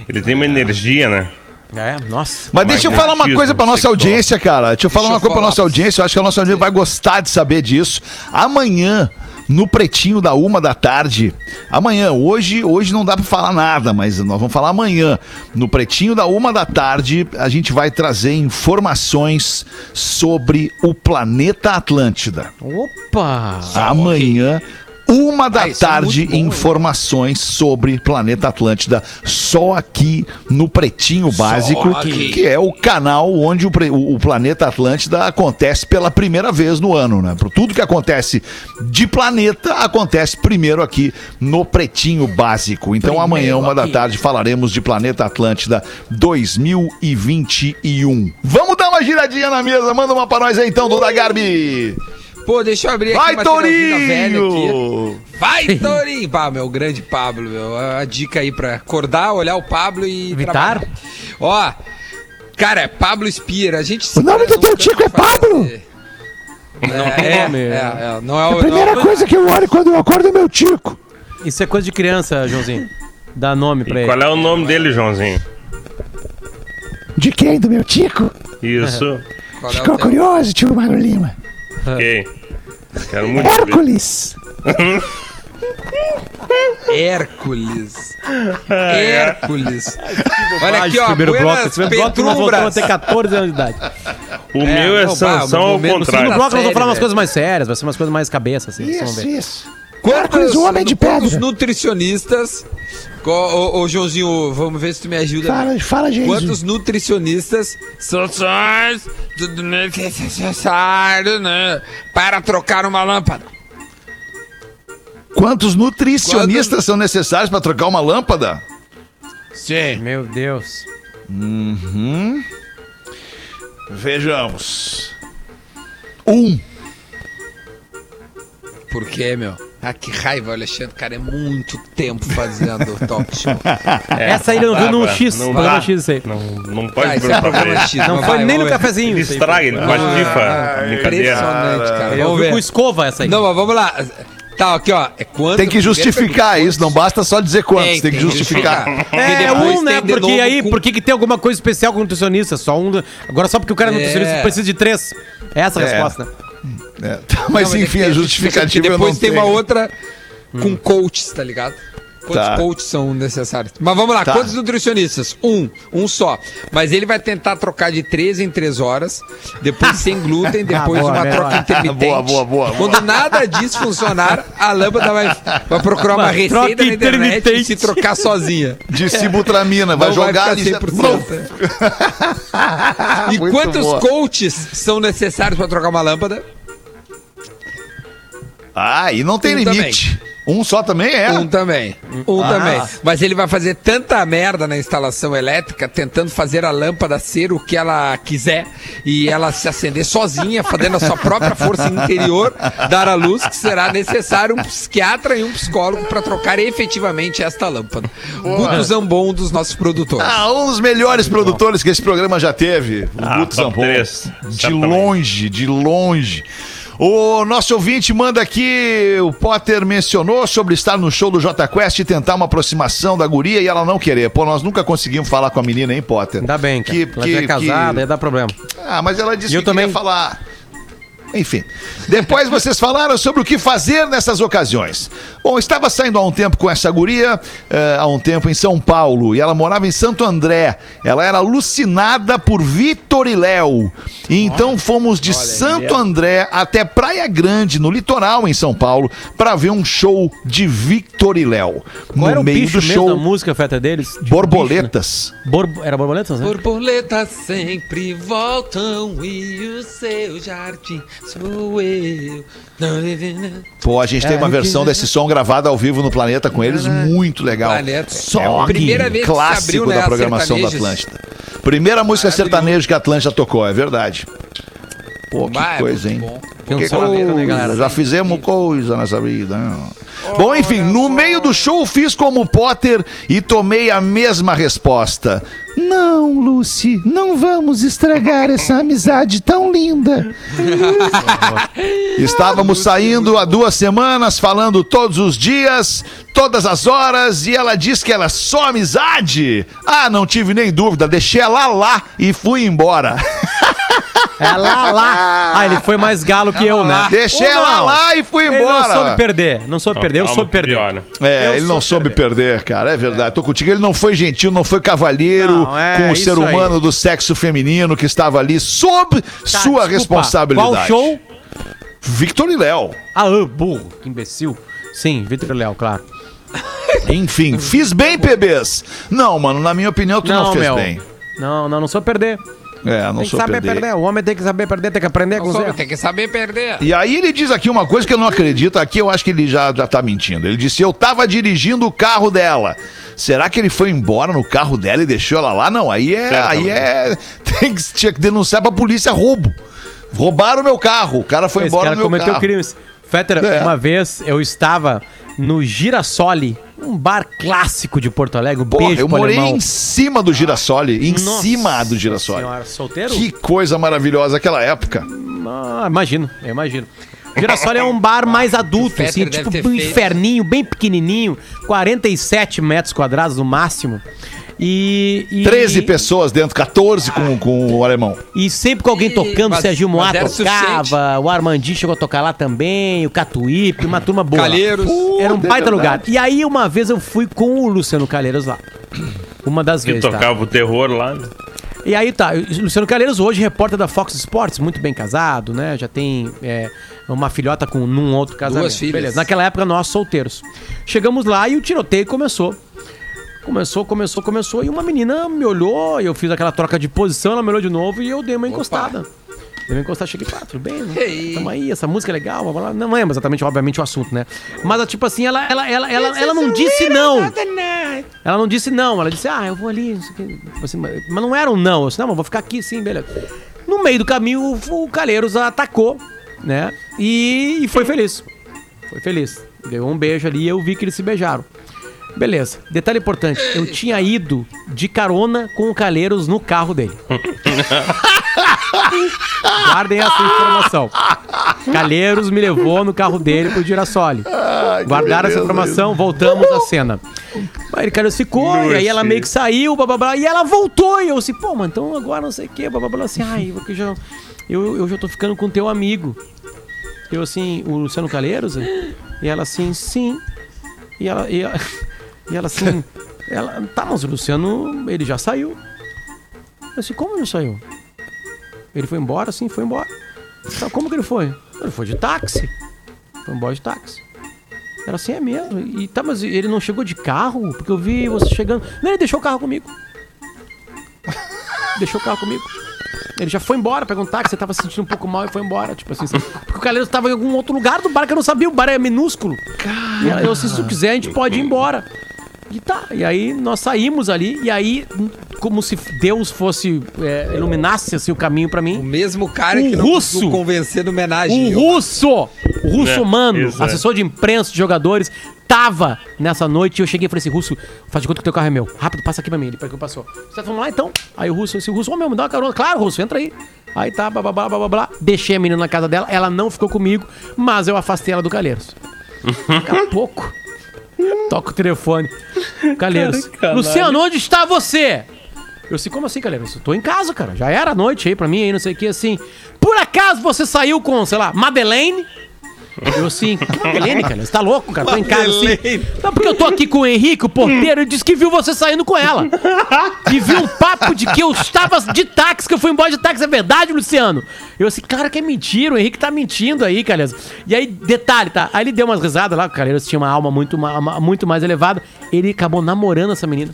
Ele tem uma energia, né? É, nossa. Mas deixa eu falar uma coisa pra nossa audiência, cara. Deixa eu falar Deixa uma coisa pra nossa audiência. Eu acho que a nossa audiência vai gostar de saber disso. Amanhã, no pretinho da uma da tarde. Amanhã, hoje, hoje não dá pra falar nada, mas nós vamos falar amanhã. No pretinho da uma da tarde, a gente vai trazer informações sobre o planeta Atlântida. Opa! Amanhã, uma da Ah, é tarde, muito bom, hein? informações sobre Planeta Atlântida, só aqui no Pretinho Básico, que é o canal onde o, o- Planeta Atlântida acontece pela primeira vez no ano, né? Tudo que acontece de planeta, acontece primeiro aqui no Pretinho Básico. Então Primeiro amanhã, uma da aqui. tarde, falaremos de Planeta Atlântida 2021. Vamos dar uma giradinha na mesa, manda uma pra nós aí então, Duda Garbi. Pô, deixa eu abrir aqui Vai, uma telazinha velha aqui. Torinho! Vai, Torinho! [laughs] Pá, meu grande Pablo, meu. A dica aí pra acordar, olhar o Pablo e. Evitar? trabalhar. Ó, cara, é Pablo Spira. A gente O nome do não teu tico é fazer- Pablo? Não tem É, nome. é, é, não é A o. primeira não, coisa que eu olho quando eu acordo é meu tico. Isso é coisa de criança, Joãozinho. Dá nome pra E ele. qual é o nome dele, Joãozinho? De quem? Do meu tico? Isso. é Ficou teu? curioso, tio Mário Lima? Ok. Quero muito. Hércules. [laughs] Hércules. Hércules. Olha aqui, ó. primeiro bloco. Buenas Esse primeiro bloco nós voltamos a Petrumbras. ter 14 anos de idade. O meu é não, Sansão ao o meu- No segundo contrário. bloco nós vamos falar umas coisas mais sérias, vai ser umas coisas mais cabeça, assim. Isso, ver. isso. Hércules, o homem de quantos pedra. nutricionistas. Ô, ô, ô, Joãozinho, vamos ver se tu me ajuda. Fala, fala, Jesus. Quantos nutricionistas são tudo necessário né, para trocar uma lâmpada? Quantos nutricionistas são necessários pra trocar uma lâmpada? Sim. Meu Deus. Vejamos. Um. Por quê, meu? Ah, que raiva, Alexandre. Cara, é muito tempo fazendo o talk show. [laughs] É, Essa aí ele não viu no X. Não Não dá. no X isso aí. Não, não pode Ah, é pra ele. X. Não mas foi vai, nem no ver. cafezinho. Ele estraga, ele faz FIFA. Brincadeira. Impressionante, cara. Eu Vamos vi com ver. escova essa aí. Não, mas vamos lá. Tá, aqui, ó. É quanto, Tem que justificar isso, não basta só dizer quantos, tem, Tem, que tem que justificar. justificar. É, depois um, né? Porque aí, com- por que que tem alguma coisa especial com nutricionista? Só um. Agora só porque o cara é É. nutricionista precisa de três. Essa é a É. resposta? É, tá, mas Não, é enfim, que a justificativa porque eu Depois não tem tenho. uma outra com coaches, tá ligado? Quantos Tá. coaches são necessários? Mas vamos lá, Tá. quantos nutricionistas? Um, um só. Mas ele vai tentar trocar de três em três horas, depois [laughs] sem glúten, depois boa, uma melhor. troca [laughs] intermitente. Boa, boa, boa, boa. Quando nada disso funcionar, a lâmpada vai, vai procurar uma Uma receita na internet e se trocar sozinha. De sibutramina, vai Não jogar vai ficar 100%. [laughs] E Muito quantos boa. coaches são necessários para trocar uma lâmpada? Ah, e não tem Um limite. Um só também é. Um também. Um Ah. também. Mas ele vai fazer tanta merda na instalação elétrica, tentando fazer a lâmpada ser o que ela quiser e ela se acender sozinha, fazendo a sua própria força interior, dar a luz, que será necessário um psiquiatra e um psicólogo para trocar efetivamente esta lâmpada. Guto Zambon, um dos nossos produtores. Ah, um dos melhores produtores que esse programa já teve. O Ah, Guto três, De longe, de longe. O nosso ouvinte manda aqui, o Potter mencionou sobre estar no show do J Quest e tentar uma aproximação da guria e ela não querer. Pô, nós nunca conseguimos falar com a menina, hein, Potter? Ainda bem, cara. Que, Ela que, já é casada, que- ia dar problema. Ah, mas ela disse E eu que também. queria falar. Enfim. Depois vocês falaram sobre o que fazer nessas ocasiões. Bom, estava saindo há um tempo com essa guria, eh, há um tempo em São Paulo, e ela morava em Santo André. Ela era alucinada por Vitor e Léo. E então fomos de Santo André até Praia Grande, no litoral em São Paulo, para ver um show de Victor e Léo. Qual No era o meio bicho do mesmo da show, música feta deles? Tipo, borboletas. bicho, né? Borbo- Era borboletas, né? Borboletas sempre voltam e o seu jardim sou eu. Pô, a gente tem uma versão desse som gravada ao vivo no Planeta com eles, muito legal. Planeta. Só É primeira vez que clássico abriu, né, da programação da. Atlântida. Primeira música sertaneja que a Atlântida tocou, é verdade. Pô, que Bah, é coisa, hein? Que né, coisa, galera? Já fizemos coisa nessa vida. né? Bom, enfim, no meio do show fiz como Potter e tomei a mesma resposta. Não, Lucy, não vamos estragar essa amizade tão linda. [laughs] Estávamos saindo há duas semanas, falando todos os dias, todas as horas, e ela disse que era só amizade. Ah, não tive nem dúvida, deixei ela lá e fui embora. [laughs] É lá, lá. Ah, ele foi mais galo que eu, né? Deixei Ou ela não? lá e fui Ele não soube perder. Não soube perder, eu soube perder. pior, né? É, Eu ele não soube soube perder, cara, é verdade. Tô contigo, ele não foi gentil, não foi cavalheiro Não, é com o isso ser humano aí. do sexo feminino que estava ali sob Tá, sua desculpa, responsabilidade. Qual show? Victor e Léo. Ah, burro, que imbecil. Sim, Vitor e Léo, claro. [laughs] Enfim, fiz bem, PBs. Não, mano, na minha opinião, tu não, fez meu. bem. Não, não, não sou perder. É, não Tem que saber perder. perder. O homem tem que saber perder, tem que aprender com Zé. tem que saber perder. E aí ele diz aqui uma coisa que eu não acredito. Aqui eu acho que ele já, já tá mentindo. Ele disse: Eu tava dirigindo o carro dela. Será que ele foi embora no carro dela e deixou ela lá? Não, aí é. Aí é. [laughs] Tem que, tinha que denunciar pra polícia roubo. Roubaram o meu carro. O cara foi Esse embora cara no meu cometeu carro. crimes. Fetter, É. uma vez eu estava no Girassoli, um bar clássico de Porto Alegre. Um Porra, beijo eu pro morei alemão. em cima do girassole. Em Nossa cima do girassole. Senhora, solteiro? Que coisa maravilhosa aquela época. Ah, imagino, eu imagino. Girassol é um bar mais adulto, assim, tipo um feito. inferninho, bem pequenininho, 47 metros quadrados no máximo. E, e 13 pessoas dentro, 14 com, com o alemão. E sempre com alguém tocando, o Serginho Moá era tocava, o Armandinho chegou a tocar lá também, o Catuípe, uma turma boa. Calheiros. Era um é baita lugar. E aí, uma vez eu fui com o Luciano Calheiros lá. Uma das Que vezes, tá? tocava o terror lá. E aí tá, o Luciano Calheiros hoje repórter da Fox Sports, muito bem casado, né? Já tem é, uma filhota com num outro casamento. Duas filhas. Beleza. Naquela época nós solteiros. Chegamos lá e o tiroteio começou. Começou, começou, começou e uma menina me olhou, e eu fiz aquela troca de posição, ela me olhou de novo e eu dei uma encostada. Dei uma encostada, cheguei, pá, tudo bem? Né? Tamo aí, essa música é legal, blá, blá, não lembro exatamente, obviamente, o assunto, né? Mas, tipo assim, ela, ela, ela, ela, ela não disse não. Ela não disse não, ela disse, ah, eu vou ali, não sei o quê. Tipo assim, mas não era um não. Eu disse, não, mas vou ficar aqui sim, beleza. No meio do caminho, o, Calheiros atacou, né? E, e foi feliz. Foi feliz. Ganhou um beijo ali e eu vi que eles se beijaram. Beleza. Detalhe importante, eu tinha ido de carona com o Calheiros no carro dele. [laughs] Guardem essa informação. Calheiros me levou no carro dele pro Girassoli. Guardaram essa informação, voltamos à cena. Aí o Calheiros ficou, e aí ela meio que saiu, blá, blá, blá, e ela voltou, e eu assim, pô, mano, então agora não sei o que, blá, blá, blá, assim, ai, eu já, eu, eu já tô ficando com teu amigo. Eu assim, o Luciano Calheiros, e ela assim, sim. E ela, e ela, [laughs] e ela assim, [laughs] ela, tá, mas o Luciano, ele já saiu. Eu assim, como ele saiu? Ele foi embora? Sim, foi embora. Tá, como que ele foi? Ele foi de táxi. Foi embora de táxi. Era assim, é mesmo. E tá, mas ele não chegou de carro? Porque eu vi você chegando. Não, ele deixou o carro comigo. [laughs] Deixou o carro comigo. Ele já foi embora, pegou um táxi, você tava se sentindo um pouco mal e foi embora. Tipo assim, sabe? [laughs] porque o Calheiros tava em algum outro lugar do bar que eu não sabia, o bar é minúsculo. E aí, eu, se tu quiser, a gente pode ir embora. E tá, e aí nós saímos ali, e aí, como se Deus fosse, é, iluminasse assim, o caminho pra O mim. mesmo cara O que não russo. convencer no homenagem. O russo, o russo É, mano, isso é. assessor de imprensa de jogadores, tava nessa noite e eu cheguei e falei assim, Russo, faz de conta que teu carro é meu. Rápido, passa aqui pra mim. Ele pegou e passou. Você vamos lá então? Aí o Russo, o Russo, ô meu, me dá uma carona. Claro, Russo, entra aí. Aí tá, blá, blá, blá, blá, blá, blá. Deixei a menina na casa dela, ela não ficou comigo, mas eu afastei ela do Calheiros. [laughs] Daqui a pouco, toca o telefone. Calheiros. Luciano, onde está você? Eu assim, como assim, Calheiros? Eu tô em casa, cara. Já era noite aí pra mim, aí não sei o que, assim. Por acaso você saiu com, sei lá, Madeleine? Eu assim, Madeleine, cara? Você tá louco, cara? Tô em casa assim. Não, porque eu tô aqui com o Henrique, o porteiro, ele disse que viu você saindo com ela. E viu um papo de que eu estava de táxi, que eu fui embora de táxi. É verdade, Luciano? Eu assim, cara, que é mentira. O Henrique tá mentindo aí, Calheiros. E aí, detalhe, tá? Aí ele deu umas risadas lá, o Calheiros tinha uma alma muito, ma- ma- muito mais elevada. Ele acabou namorando essa menina.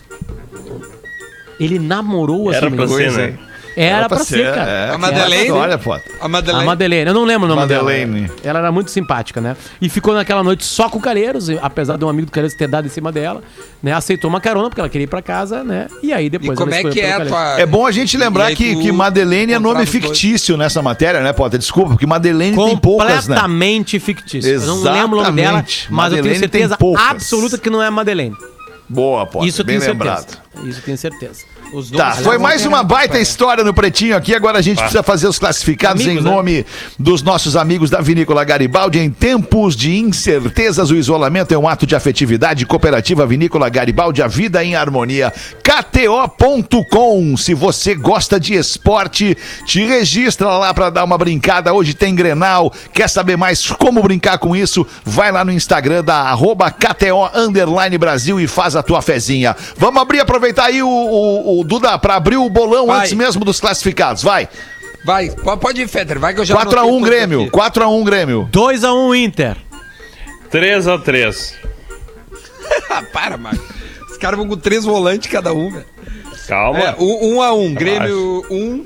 Ele namorou essa Era pra menina. ser, né? Era pra ser, cara. É, A Madeleine? Olha, pô. A Madeleine. A Madeleine, eu não lembro o nome Madeleine. dela. Ela era muito simpática, né? E ficou naquela noite só com o Calheiros, e apesar de um amigo do Calheiros ter dado em cima dela, né? Aceitou uma carona porque ela queria ir pra casa, né? E aí E depois como ela é que é a tua... É bom a gente E lembrar que, que Madeleine é nome fictício nessa matéria, né, Potter? Desculpa, porque Madeleine tem poucas, né? Completamente fictício. Eu não lembro o nome dela, Exatamente. mas eu tenho Madeleine certeza absoluta que não é a Madeleine. Boa, Potter. Isso eu tenho lembrado. certeza. Isso eu tenho certeza. Os Tá, foi mais uma ter- baita história no Pretinho aqui. Agora a gente precisa fazer os classificados Amigos, em né? nome dos nossos amigos da Vinícola Garibaldi. Em tempos de incertezas, o isolamento é um ato de afetividade. Cooperativa Vinícola Garibaldi, a vida em harmonia. KTO.com. Se você gosta de esporte, te registra lá para dar uma brincada. Hoje tem Grenal. Quer saber mais como brincar com isso? Vai lá no Instagram da arroba KTO Underline Brasil e faz a tua fezinha. Vamos abrir, aproveitar aí o, o, o Duda para abrir o bolão Vai. antes mesmo dos classificados. Vai. Vai, po- pode ir, Fetter. Vai que eu já 4x1 anotei tudo Grêmio. aqui. 4x1 Grêmio. 2x1 Inter. 3x3. [laughs] Ah, para, Marco. Os caras vão com três volantes cada um, velho. Calma. É, um, um a um. Grêmio 1, um,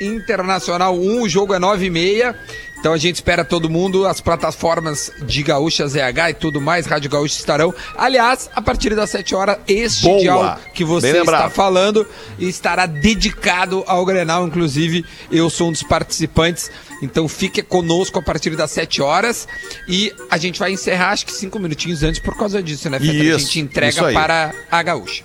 Internacional 1. Um, o jogo é 9 e meia. Então a gente espera todo mundo. As plataformas de Gaúcha ZH e tudo mais, Rádio Gaúcha estarão. Aliás, a partir das 7 horas, este Boa. diálogo que você Bem lembrado. está falando estará dedicado ao Grenal. Inclusive, eu sou um dos participantes. Então fique conosco a partir das 7 horas. E a gente vai encerrar, acho que cinco minutinhos antes por causa disso, né, Fetter? A Isso, gente entrega para a Gaúcha.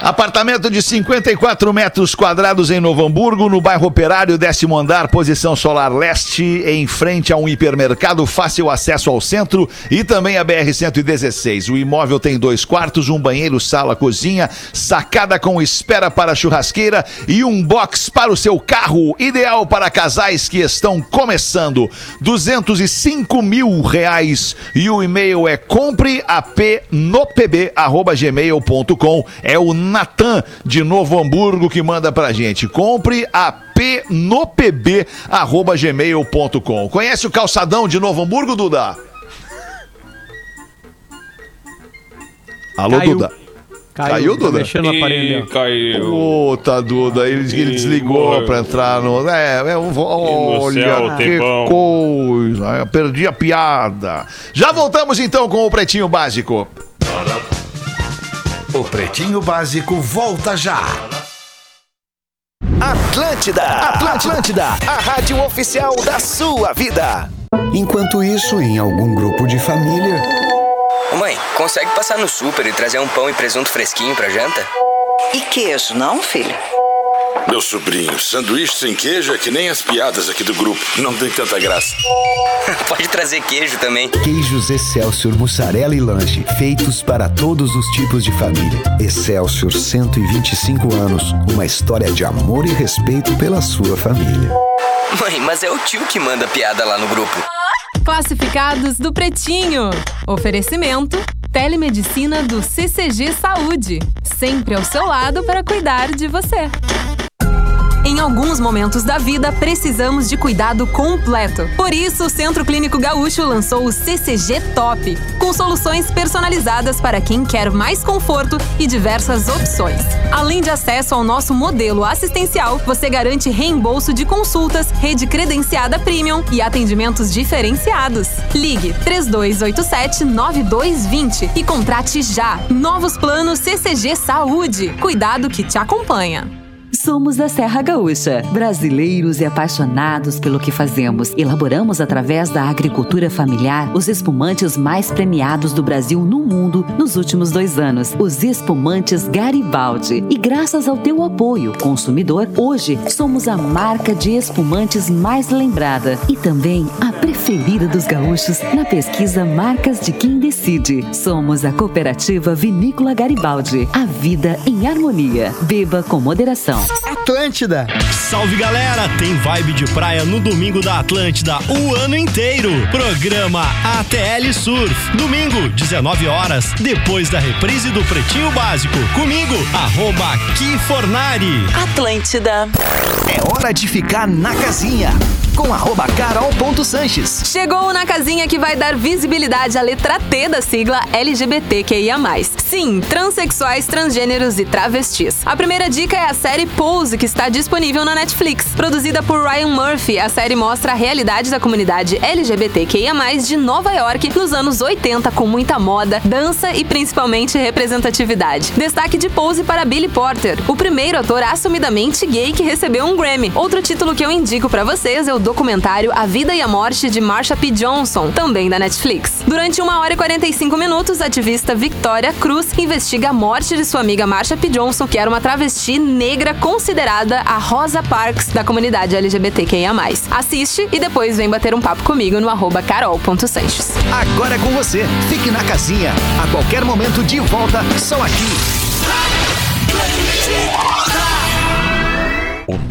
Apartamento de 54 metros quadrados em Novo Hamburgo, no bairro Operário, décimo andar, posição solar leste, em frente a um hipermercado, fácil acesso ao centro e também a BR-116. O imóvel tem dois quartos, um banheiro, sala, cozinha, sacada com espera para churrasqueira e um box para o seu carro, ideal para casais que estão começando. 205 mil reais e o e-mail é compreap.no.pb@gmail.com. É o Natan de Novo Hamburgo que manda pra gente. Compre ap no pb arroba gmail.com. Conhece o calçadão de Novo Hamburgo, Duda? Alô, Caiu. Duda. Caiu, tá Duda? Mexendo no aparelho ó. caiu. Puta, Duda, ele, ele desligou Igual. pra entrar no. É, é um- no olha céu, que tempão. coisa. Eu perdi a piada. Já voltamos então com o Pretinho Básico. O Pretinho Básico volta já. Atlântida, Atlântida, Atlântida, a rádio oficial da sua vida. Enquanto isso, em algum grupo de família, Ô, Mãe, consegue passar no super e trazer um pão e presunto fresquinho pra janta? E queijo, não, filho? Meu sobrinho, sanduíche sem queijo é que nem as piadas aqui do grupo. Não tem tanta graça. [laughs] Pode trazer queijo também. queijos Excelsior, mussarela e lanche, feitos para todos os tipos de família. Excelsior 125 anos, uma história de amor e respeito pela sua família. Mãe, mas é o tio que manda piada lá no grupo. Classificados do Pretinho. Oferecimento: Telemedicina do CCG Saúde. Sempre ao seu lado para cuidar de você. Em alguns momentos da vida, precisamos de cuidado completo. Por isso, o Centro Clínico Gaúcho lançou o CCG Top, com soluções personalizadas para quem quer mais conforto e diversas opções. Além de acesso ao nosso modelo assistencial, você garante reembolso de consultas, rede credenciada premium e atendimentos diferenciados. Ligue 3287-9220 e contrate já. Novos planos CCG Saúde. Cuidado que te acompanha. Somos da Serra Gaúcha, brasileiros e apaixonados pelo que fazemos. Elaboramos através da agricultura familiar os espumantes mais premiados do Brasil no mundo nos últimos dois anos, os espumantes Garibaldi. E graças ao teu apoio, consumidor, hoje somos a marca de espumantes mais lembrada e também a preferida dos gaúchos na pesquisa Marcas de Quem Decide. Somos a cooperativa Vinícola Garibaldi. A vida em harmonia. Beba com moderação. Atlântida. Salve galera, tem vibe de praia no domingo da Atlântida o ano inteiro. Programa ATL Surf. Domingo, 19 horas, depois da reprise do Pretinho Básico. Comigo, arroba Kifornari. Atlântida. É hora de ficar na casinha. Com arroba carol.sanches. Chegou na casinha que vai dar visibilidade à letra T da sigla LGBTQIA+. Sim, transexuais, transgêneros e travestis. A primeira dica é a série Pose, que está disponível na Netflix. Produzida por Ryan Murphy, a série mostra a realidade da comunidade LGBTQIA+, de Nova York nos anos 80 com muita moda, dança e principalmente representatividade. Destaque de Pose para Billy Porter, o primeiro ator assumidamente gay que recebeu um Grammy. Outro título que eu indico para vocês é o documentário A Vida e a Morte de Marsha P. Johnson, também da Netflix. Durante uma hora e 45 minutos, a ativista Victoria Cruz investiga a morte de sua amiga Marsha P. Johnson, que era uma travesti negra considerada a Rosa Parks da comunidade LGBTQIA+. Assiste e depois vem bater um papo comigo no arroba carol.sanches. Agora é com você. Fique na casinha. A qualquer momento de volta, só aqui.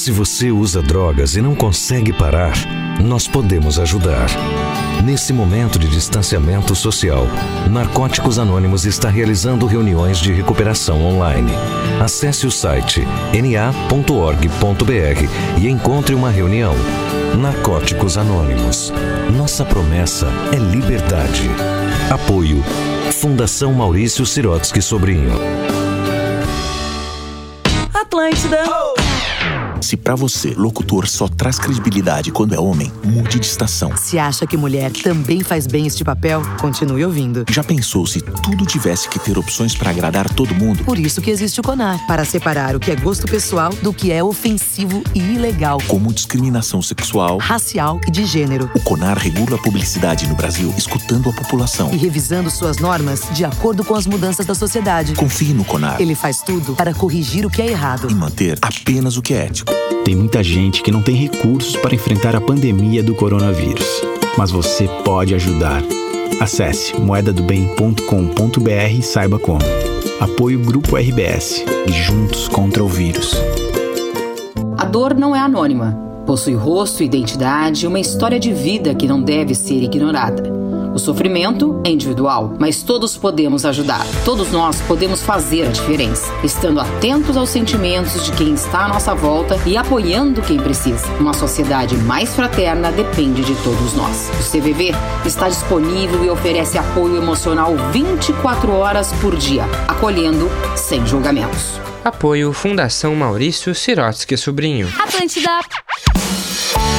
Se você usa drogas e não consegue parar, nós podemos ajudar. Nesse momento de distanciamento social, Narcóticos Anônimos está realizando reuniões de recuperação online. Acesse o site na.org.br e encontre uma reunião. Narcóticos Anônimos. Nossa promessa é liberdade. Apoio. Fundação Maurício Sirotsky Sobrinho. Atlântida. Se pra você, locutor só traz credibilidade quando é homem, mude de estação. Se acha que mulher também faz bem este papel, continue ouvindo. Já pensou se tudo tivesse que ter opções pra agradar todo mundo? Por isso que existe o CONAR, para separar o que é gosto pessoal do que é ofensivo e ilegal. Como discriminação sexual, racial e de gênero. O CONAR regula a publicidade no Brasil, escutando a população. E revisando suas normas de acordo com as mudanças da sociedade. Confie no CONAR. Ele faz tudo para corrigir o que é errado. E manter apenas o que é ético. Tem muita gente que não tem recursos para enfrentar a pandemia do coronavírus. Mas você pode ajudar. Acesse moedadobem.com.br e saiba como. Apoio Grupo RBS e Juntos contra o Vírus. A dor não é anônima. Possui rosto, identidade e uma história de vida que não deve ser ignorada. O sofrimento é individual, mas todos podemos ajudar. Todos nós podemos fazer a diferença, estando atentos aos sentimentos de quem está à nossa volta e apoiando quem precisa. Uma sociedade mais fraterna depende de todos nós. O CVV está disponível e oferece apoio emocional 24 horas por dia, acolhendo sem julgamentos. Apoio Fundação Maurício Sirotsky Sobrinho. Atlântida.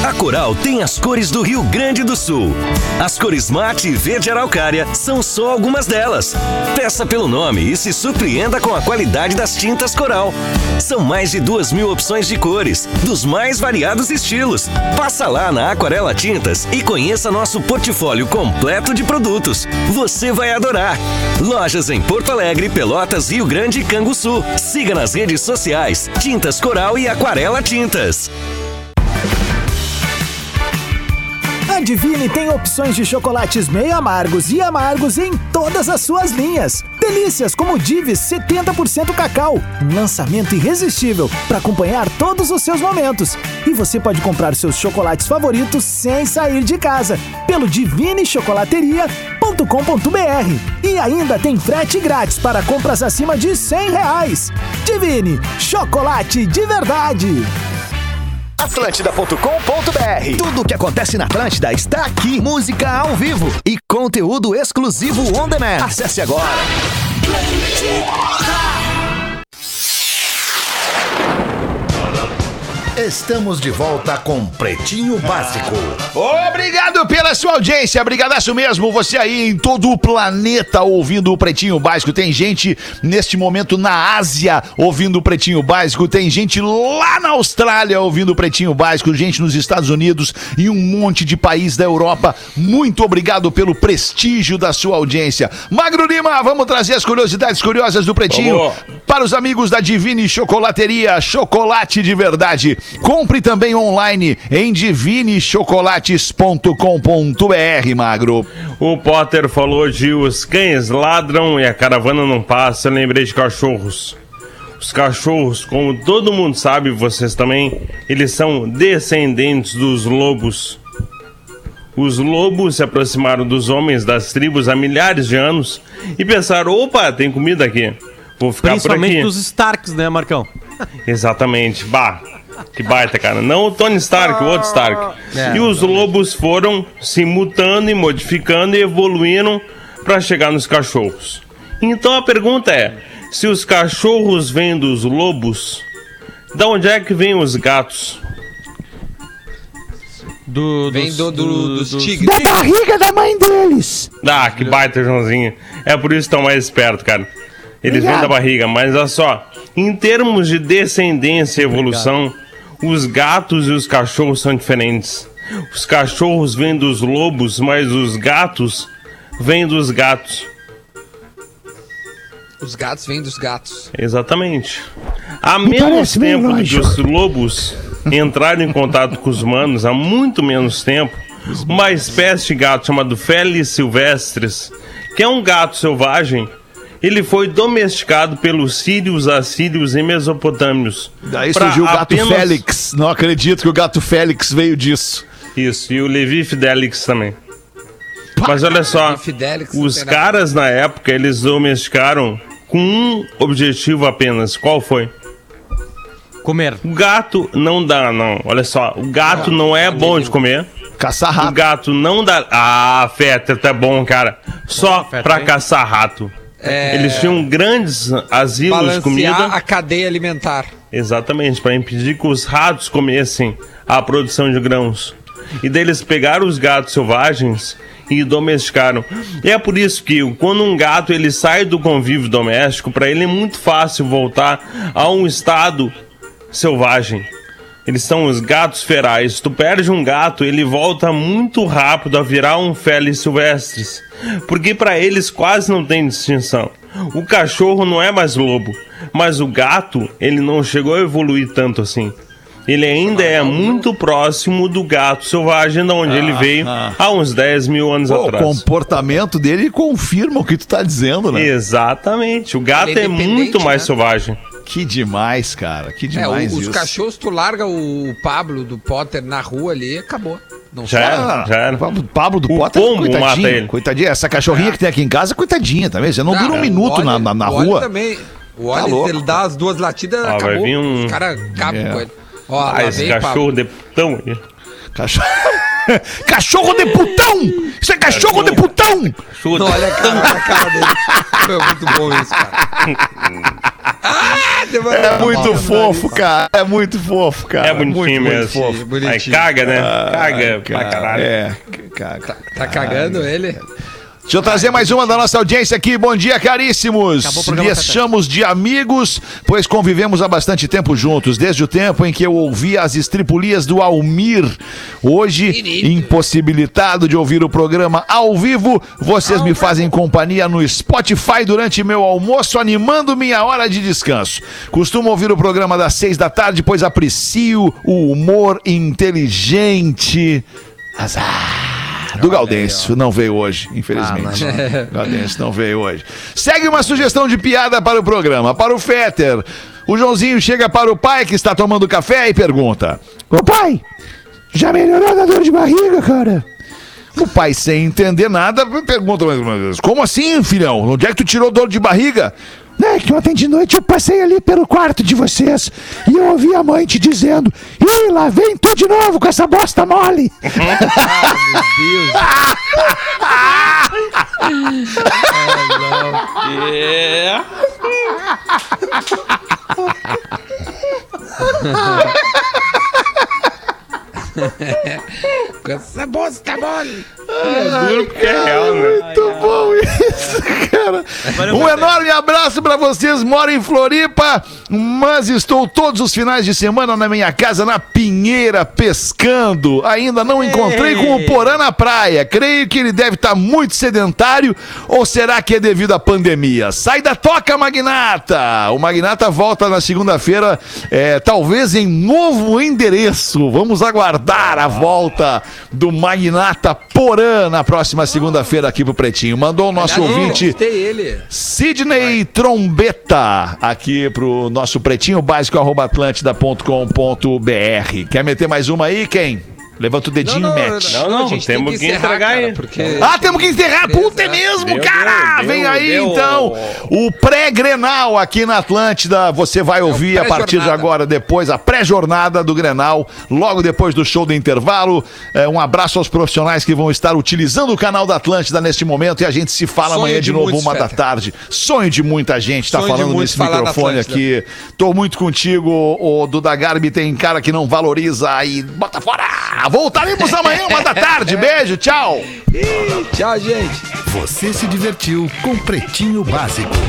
A Coral tem as cores do Rio Grande do Sul. As cores mate e verde araucária são só algumas delas. Peça pelo nome e se surpreenda com a qualidade das tintas Coral. São mais de duas mil opções de cores, dos mais variados estilos. Passa lá na Aquarela Tintas e conheça nosso portfólio completo de produtos. Você vai adorar. Lojas em Porto Alegre, Pelotas, Rio Grande e Canguçu. Siga nas redes sociais Tintas Coral e Aquarela Tintas. Divine tem opções de chocolates meio amargos e amargos em todas as suas linhas. Delícias como Divis 70% cacau, um lançamento irresistível para acompanhar todos os seus momentos. E você pode comprar seus chocolates favoritos sem sair de casa pelo divinechocolateria.com.br. E ainda tem frete grátis para compras acima de 100 reais. Divine, chocolate de verdade. Atlântida.com.br Tudo o que acontece na Atlântida está aqui. Música ao vivo e conteúdo exclusivo on demand. Acesse agora. Estamos de volta com Pretinho Básico. Obrigado pela sua audiência, brigadaço mesmo. Você aí em todo o planeta ouvindo o Pretinho Básico. Tem gente neste momento na Ásia ouvindo o Pretinho Básico. Tem gente lá na Austrália ouvindo o Pretinho Básico. Gente nos Estados Unidos e um monte de país da Europa. Muito obrigado pelo prestígio da sua audiência. Magro Lima, vamos trazer as curiosidades curiosas do Pretinho Vamos. para os amigos da Divine Chocolateria. Chocolate de verdade. Compre também online em divinechocolates.com.br, Magro. O Potter falou de os cães ladram e a caravana não passa. Eu lembrei de cachorros. Os cachorros, como todo mundo sabe, vocês também, eles são descendentes dos lobos. Os lobos se aproximaram dos homens das tribos há milhares de anos e pensaram: opa, tem comida aqui. Vou ficar por Principalmente aqui. dos Starks, né, Marcão? Exatamente. Bah, que baita, cara. Não o Tony Stark, o outro Stark. É, e os lobos foram se mutando e modificando e evoluindo para chegar nos cachorros. Então a pergunta é: se os cachorros vêm dos lobos, da onde é que vêm os gatos? Do, Vem do, do- dos tigres. Da barriga da mãe deles. Ah, que baita, Joãozinho. É por isso que estão mais espertos, cara. Eles vêm Obrigado. da barriga, mas olha só. Em termos de descendência e evolução, os gatos e os cachorros são diferentes. Os cachorros vêm dos lobos, mas os gatos vêm dos gatos. Os gatos vêm dos gatos. Exatamente. Há Me menos tempo que os lobos entraram em contato com os humanos, há muito menos tempo, uma espécie de gato chamado Felis silvestres, que é um gato selvagem, ele foi domesticado pelos sírios, assírios e mesopotâmios. Daí surgiu o gato apenas- Félix. Não acredito que o gato Félix veio disso. Isso, e o Levi Fidelix também. Mas olha só, Fidelix, os caras na época, eles domesticaram com um objetivo apenas. Qual foi? Comer. O gato não dá, não. Olha só, o gato não é bom de comer. Caçar rato. O gato não dá. Ah, Fetter, tá bom, cara. Só pra caçar rato. É. Eles tinham grandes asilos de comida. Balancear a cadeia alimentar. Exatamente, para impedir que os ratos comessem a produção de grãos. E daí eles pegaram os gatos selvagens e domesticaram. E é por isso que quando um gato ele sai do convívio doméstico, para ele é muito fácil voltar a um estado selvagem. Eles são os gatos ferais. Tu perde um gato, ele volta muito rápido a virar um felis silvestres. Porque para eles quase não tem distinção. O cachorro não é mais lobo, mas o gato, ele não chegou a evoluir tanto assim. Ele ainda é muito próximo do gato selvagem, de onde ele Ah, veio ah. há uns 10 mil anos Pô, o atrás. comportamento dele confirma o que tu tá dizendo, né? Exatamente. O gato Ele é é muito mais né? selvagem. Que demais, cara. Que É, demais o- os isso. cachorros, tu larga o Pablo do Potter na rua ali, acabou. Não Já era, já era. Pablo, Pablo do O Potter, pombo mata coitadinho, ele. coitadinha. Essa cachorrinha que tem aqui em casa, coitadinha também. Você não dura um Ah, minuto na, na, na rua. também. O Tá louco. ele dá as duas latidas, Ah, vai acabou. vir um- Os caras acabam É. com ele. Ó, Ah, esse vem, cachorro Pablo. de putão aí. Cachorro... [laughs] cachorro de putão! Isso é cachorro de putão! Cachorro Não, olha a cara, a cara dele. [laughs] Foi muito bom isso, cara. ah, É muito fofo, cara. É muito fofo, cara. É bonitinho muito, mesmo. Muito fofo. Aí bonitinho. caga, né? Ah, caga pra caralho. É, caga. Tá cagando ele? Deixa eu trazer mais uma da nossa audiência aqui. Bom dia, caríssimos. Lhes Tata. chamamos de amigos, pois convivemos há bastante tempo juntos, desde o tempo em que eu ouvia as estripulias do Almir. Hoje, impossibilitado de ouvir o programa ao vivo, vocês me fazem companhia no Spotify durante meu almoço, animando minha hora de descanso. Costumo ouvir o programa das seis da tarde, pois aprecio o humor inteligente. Azar. Do Gaudêncio, não veio hoje, infelizmente. Ah, [laughs] Gaudêncio não veio hoje. Segue uma sugestão de piada para o programa. Para o Fetter, o Joãozinho chega para o pai que está tomando café e pergunta: Ô pai, já melhorou da dor de barriga, cara? O pai, sem entender nada, pergunta mais uma vez: Como assim, filhão? Onde é que tu tirou dor de barriga? É que ontem de noite eu passei ali pelo quarto de vocês e eu ouvi a mãe te dizendo: Ih, lá vem tu de novo com essa bosta mole. [laughs] Ah, meu Deus. É. [laughs] [laughs] Essa bosta mole. É duro porque é real, né? Muito bom isso, cara. Um enorme abraço pra vocês. Moro em Floripa, mas estou todos os finais de semana na minha casa, na Pinheira, pescando. Ainda não encontrei com o Porã na praia. Creio que ele deve estar muito sedentário ou será que é devido à pandemia? Sai da toca, Magnata! O Magnata volta na segunda-feira, é, talvez em novo endereço. Vamos aguardar a volta do Magnata Porã na próxima segunda-feira aqui pro Pretinho. Mandou o nosso Aliás, ouvinte. Sidney Trombeta, aqui pro nosso pretinho básico, arroba atlântida.com.br. Quer meter mais uma aí, quem? Levanta o dedinho Não, não, e mete. Não, não, A gente tem temos que que encerrar, entregar cara, aí. porque- Ah, temos que encerrar. Puta, é mesmo, Deu, cara! deu, Vem deu, aí, deu. então. O pré-Grenal aqui na Atlântida. Você vai ouvir a partir de agora, depois, a pré-jornada do Grenal, logo depois do show do intervalo. É, um abraço aos profissionais que vão estar utilizando o canal da Atlântida neste momento e a gente se fala Sonho amanhã de, de novo, muitos, uma da tarde. Sonho de muita gente, tá Sonho falando nesse microfone aqui. Tô muito contigo, o Duda Garbi tem cara que não valoriza e bota fora. Voltaremos amanhã, uma da tarde. Beijo, tchau. Tchau, gente. Você se divertiu com Pretinho Básico.